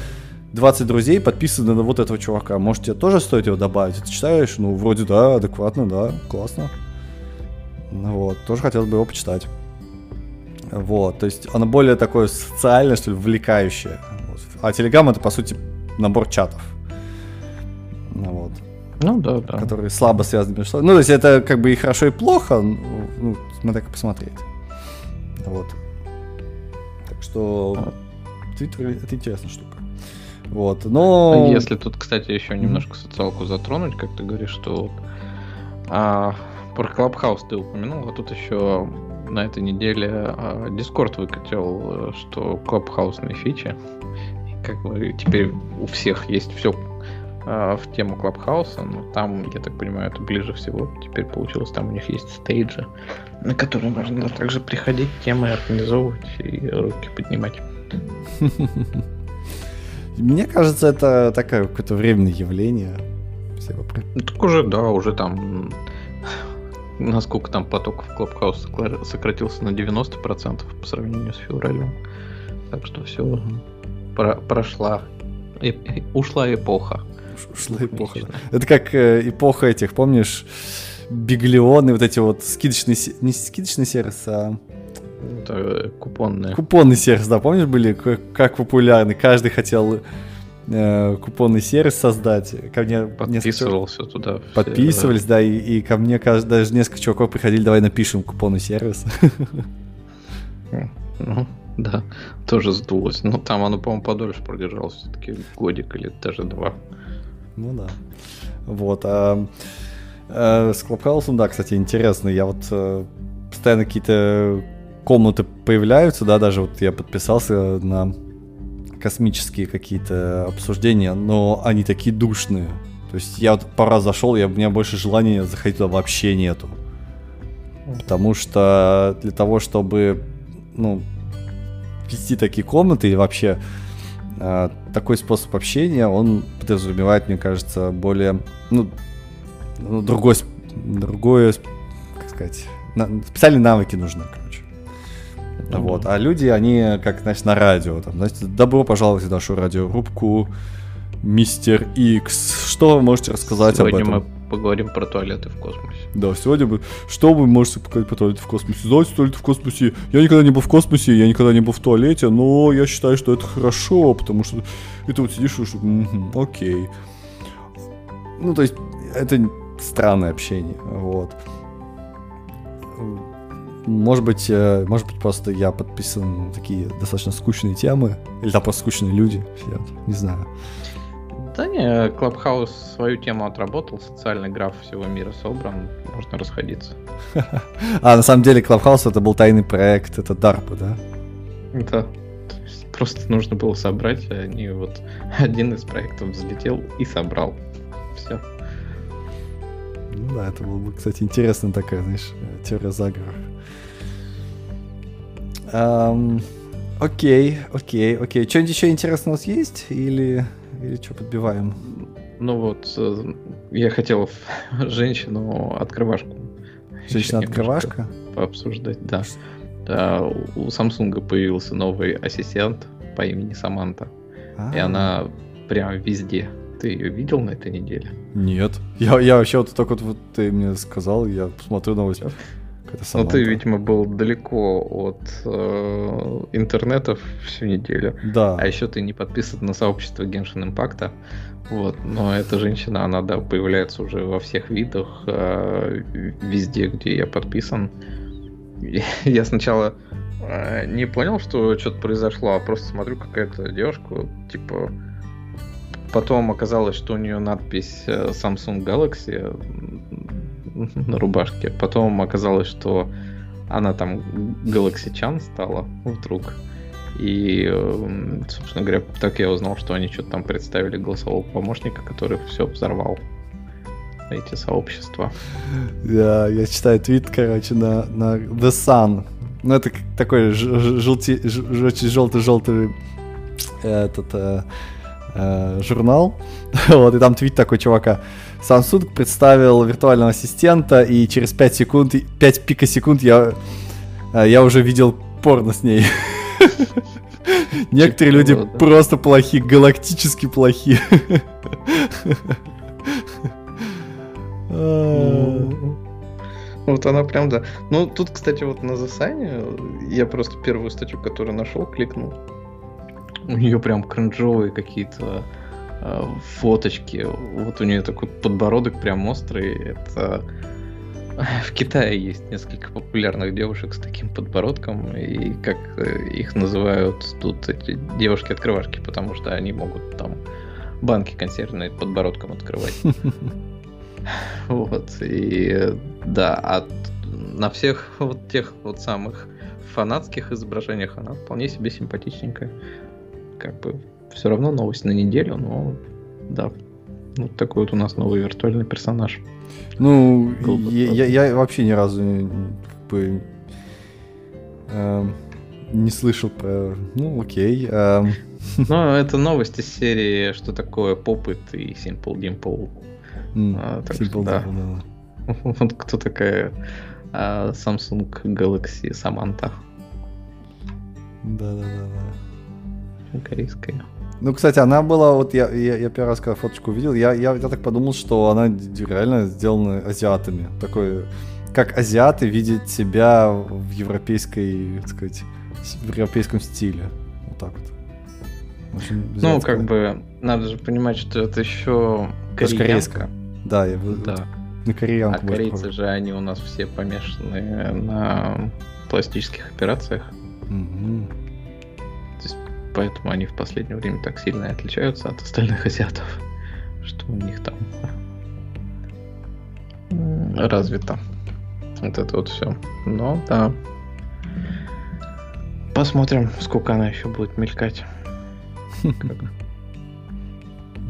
20 друзей подписаны на вот этого чувака. Может, тебе тоже стоит его добавить? Ты читаешь? Ну, вроде да, адекватно, да, классно. Ну вот, тоже хотелось бы его почитать. Вот, то есть оно более такое социальное, что ли, вовлекающее. А Телеграм это, по сути, набор чатов. Ну вот. Ну да, да. Которые слабо связаны между собой. Ну, то есть это как бы и хорошо, и плохо, ну, смотря как посмотреть. Вот. Так что Твиттер это интересная штука. Вот, но... А если тут, кстати, еще немножко социалку затронуть, как ты говоришь, что а, про Clubhouse ты упомянул, а тут еще на этой неделе а, Discord выкатил, э, что Clubhouse фичи. И как бы теперь у всех есть все а, в тему Клабхауса, но там, я так понимаю, это ближе всего теперь получилось. Там у них есть стейджи, на которые можно также приходить, темы организовывать и руки поднимать. Мне кажется, это такое какое-то временное явление. Ну, так уже, да, уже там насколько там поток в Клабхаус сократился на 90% по сравнению с февралем. Так что все, про прошла, и, ушла эпоха. Ушла эпоха. Это как э, эпоха этих, помнишь, биглионы, вот эти вот скидочные, не скидочный сервис, а это э, купонные. Купонный сервис, да, помнишь, были как, популярны? Каждый хотел э, купонный сервис создать. Ко мне подписывался несколько... туда. Подписывались, да, и, и ко мне каждый, даже несколько чуваков приходили, давай напишем купонный сервис. Ну, да, тоже сдулось. Но там оно, по-моему, подольше продержалось, все-таки годик или даже два. Ну да. Вот. А, а, с Клабхаусом, да, кстати, интересно. Я вот а, постоянно какие-то комнаты появляются, да, даже вот я подписался на космические какие-то обсуждения, но они такие душные. То есть я вот раз зашел, я, у меня больше желания заходить туда вообще нету. Потому что для того, чтобы, ну, вести такие комнаты и вообще э, такой способ общения, он подразумевает, мне кажется, более, ну, ну другой, другое, как сказать, специальные навыки нужны, короче. Mm-hmm. Вот. А люди, они, как, значит, на радио. Там, значит, добро пожаловать в нашу радиорубку. Мистер Икс. Что вы можете рассказать Сегодня об этом? мы поговорим про туалеты в космосе. Да, сегодня мы... Что вы можете сказать про туалеты в космосе? Знаете, туалеты в космосе... Я никогда не был в космосе, я никогда не был в туалете, но я считаю, что это хорошо, потому что... И ты вот сидишь и «Мгм, окей. Ну, то есть, это странное общение, вот. Может быть, э, может быть, просто я подписан на такие достаточно скучные темы, или там просто скучные люди сидят, не знаю. Да не, Клабхаус свою тему отработал, социальный граф всего мира собран, можно расходиться. А, на самом деле, Clubhouse это был тайный проект, это DARPA, да? Да. Просто нужно было собрать, а они вот один из проектов взлетел и собрал. Все. Ну да, это было бы, кстати, интересная такая, знаешь, э, теория заговора. Окей, окей, окей. Что-нибудь еще интересного у нас есть? Или, или что, подбиваем? Ну вот, э, я хотел женщину-открывашку. Женщина-открывашка? Пообсуждать, да. Да, у Samsung появился новый ассистент по имени Саманта. И А, она прям везде. Ты ее видел на этой неделе? Нет. Я, я вообще вот только вот, вот ты мне сказал, я посмотрю новость. Какая-то Ну, ты, видимо, был далеко от э, интернета всю неделю. Да. А еще ты не подписан на сообщество Genshin Impact. Вот, но эта женщина, она да, появляется уже во всех видах, э, везде, где я подписан. Я сначала э, не понял, что что-то произошло, а просто смотрю, какая-то девушка, типа. Потом оказалось, что у нее надпись э, Samsung Galaxy на рубашке. Потом оказалось, что она там Chan стала вдруг. И, э, собственно говоря, так я узнал, что они что-то там представили голосового помощника, который все взорвал эти сообщества. Я, я читаю твит, короче, на, на The Sun. Ну, это такой желтый-желтый этот э, э, журнал. вот, и там твит такой чувака. Samsung представил виртуального ассистента, и через 5 секунд, 5 пикосекунд я, э, я уже видел порно с ней. Некоторые люди просто плохи, галактически плохи. А, Вот она прям, да. Ну, тут, кстати, вот на засане я просто первую статью, которую нашел, кликнул. У нее прям кринжовые какие-то э, фоточки. Вот у нее такой подбородок прям острый. Это в Китае есть несколько популярных девушек с таким подбородком, и как э, их называют тут эти девушки-открывашки, потому что они могут там банки консервные подбородком открывать. Вот, и э, да, а на всех вот тех вот самых фанатских изображениях она вполне себе симпатичненькая. Как бы все равно новость на неделю, но да. Вот такой вот у нас новый виртуальный персонаж. Ну, я, я- я вообще ни разу не, как бы, эм, не слышал про... Ну, окей. эм, Но это новость из серии «Что такое Попыт» и Simple Dimple. м, А, так Simple что да. Dimple, да. Вот кто такая а, Samsung Galaxy Samantha Да-да-да. Корейская. Ну, кстати, она была, вот я, я, я первый раз, когда фоточку увидел, я, я, я так подумал, что она реально сделана азиатами. Такой, как азиаты видят себя в европейской, так сказать, в европейском стиле. Вот так вот. Очень Ну, как бы, надо же понимать, что это еще корейка. Да, я Да. на А кореянку больше корейцы похож. же, они у нас все помешаны на пластических операциях. Мгм. Поэтому они в последнее время так сильно отличаются от остальных азиатов, что у них там развито. Вот это вот все. Но да. Посмотрим, сколько она еще будет мелькать.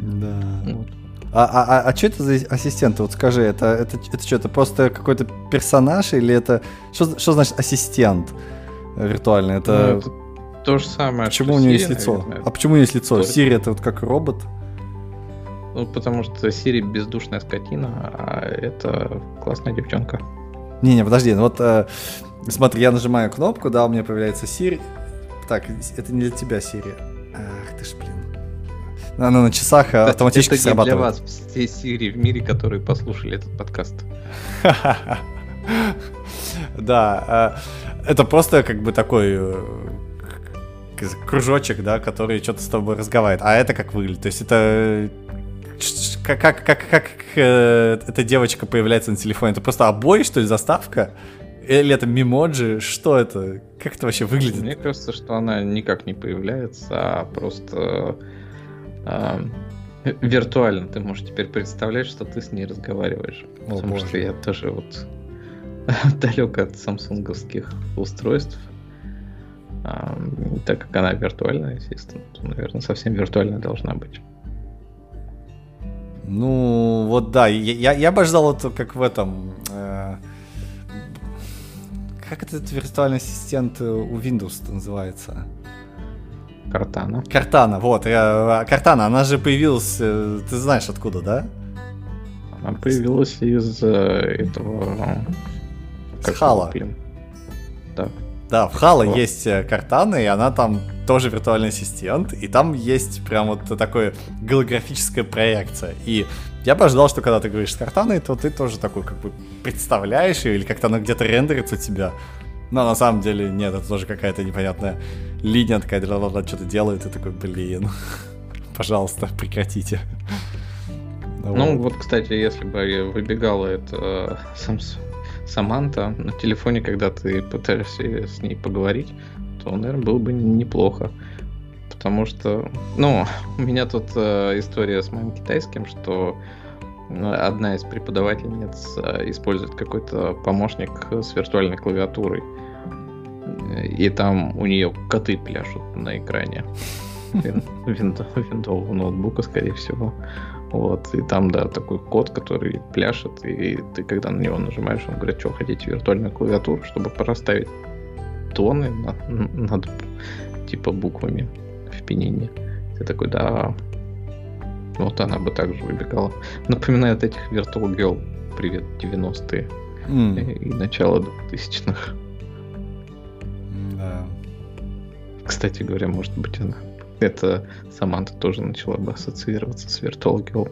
Да. вот. А, а, а, что это за ассистент? Вот скажи, это, это, это что, это просто какой-то персонаж или это... Что, что значит ассистент виртуальный? Ну, Это... это то же самое, почему что у нее есть лицо? наверное. А почему есть лицо? Тоже. Сири это вот как робот? Ну, потому что Siri бездушная скотина, а это классная девчонка. Не-не, подожди, ну вот э, смотри, я нажимаю кнопку, да, у меня появляется Сири. Так, это не для тебя, Сири. Ах ты ж, блин. Она на часах это, автоматически это срабатывает. для вас все Сири в мире, которые послушали этот подкаст. Да, это просто как бы такой э, кружочек, да, который что-то с тобой разговаривает. А это как выглядит? То есть это как, как, как, как э, эта девочка появляется на телефоне? Это просто обои, что ли, заставка? Или это мемоджи? Что это? Как это вообще выглядит? Мне кажется, что она никак не появляется, а просто э, виртуально ты можешь теперь представлять, что ты с ней разговариваешь. О, Потому боже. что я тоже вот далек от самсунговских устройств. А, так как она виртуальная, естественно, то, наверное, совсем виртуальная должна быть. Ну, вот да, я, я, я бы ждал это как в этом... Э, как этот виртуальный ассистент у Windows называется? Картана. Картана, вот. Я, Картана, она же появилась, э, ты знаешь откуда, да? Она появилась из э, этого... С Хала. Да. Да, в Хала вот. есть э, Картана, и она там тоже виртуальный ассистент, и там есть прям вот такое голографическая проекция. И я бы ожидал, что когда ты говоришь с Картаной, то ты тоже такой как бы представляешь ее, или как-то она где-то рендерится у тебя. Но на самом деле нет, это тоже какая-то непонятная линия такая, что-то делает, и такой, блин, пожалуйста, прекратите. Ну вот. кстати, если бы выбегала это Samsung, Саманта на телефоне, когда ты пытаешься с ней поговорить, то, наверное, было бы неплохо. Потому что, ну, у меня тут э, история с моим китайским, что э, одна из преподавательниц э, использует какой-то помощник с виртуальной клавиатурой. И там у нее коты пляшут на экране винтового ноутбука, скорее всего. Вот, и там, да, такой код, который пляшет, и ты, когда на него нажимаешь, он говорит, что, хотите виртуальную клавиатуру, чтобы проставить тоны над, над типа буквами в пенине. Ты такой, да, вот она бы также выбегала. Напоминает этих Virtual Girl, привет, 90-е mm. и, начало 2000-х. Да. Кстати говоря, может быть, она это Саманта тоже начала бы ассоциироваться с Virtual Girl.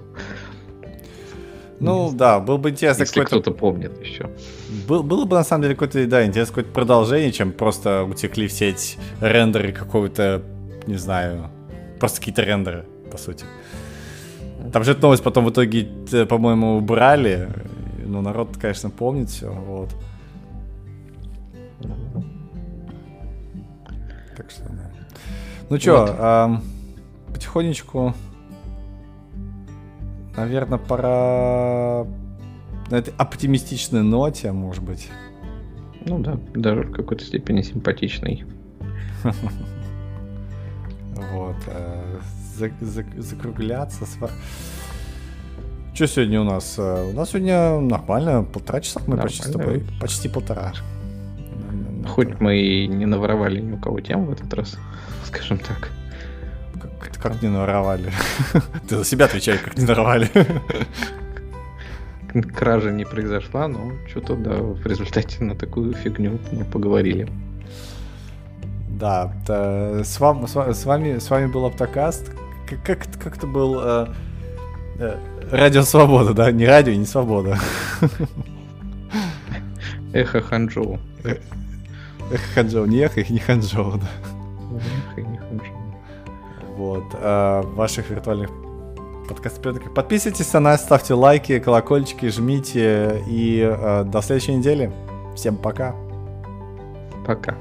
Ну да, был бы интересно Если кто-то помнит еще. Был, было бы на самом деле какое-то, да, интересное какое-то продолжение, чем просто утекли все эти рендеры какого-то, не знаю, просто какие-то рендеры, по сути. Там же эту новость потом в итоге, э, по-моему, убрали. Ну, народ, конечно, помнит все, вот. Так что. Ну что, вот. а, потихонечку, наверное, пора на этой оптимистичной ноте, может быть. Ну да, даже в какой-то степени симпатичный. Вот. Э, закругляться. Что сегодня у нас? Э, у нас сегодня нормально, полтора часа мы почти с тобой. Почти полтора. Хоть мы и не наворовали ни у кого тем в этот раз скажем так. Как, как не наворовали? Ты за себя отвечай, как не наворовали. Кража не произошла, но что-то, да, в результате на такую фигню мы поговорили. Да, да с, вам, с, вами, с вами был Автокаст. Как, как, как это был э, э, Радио Свобода, да? Не радио, не Свобода. Эхо Ханчжоу. Эхо Ханчжоу, не эхо, не Ханчжоу, да. Вот. А, ваших виртуальных подкастов. Подписывайтесь на нас, ставьте лайки, колокольчики, жмите. И а, до следующей недели. Всем пока. Пока.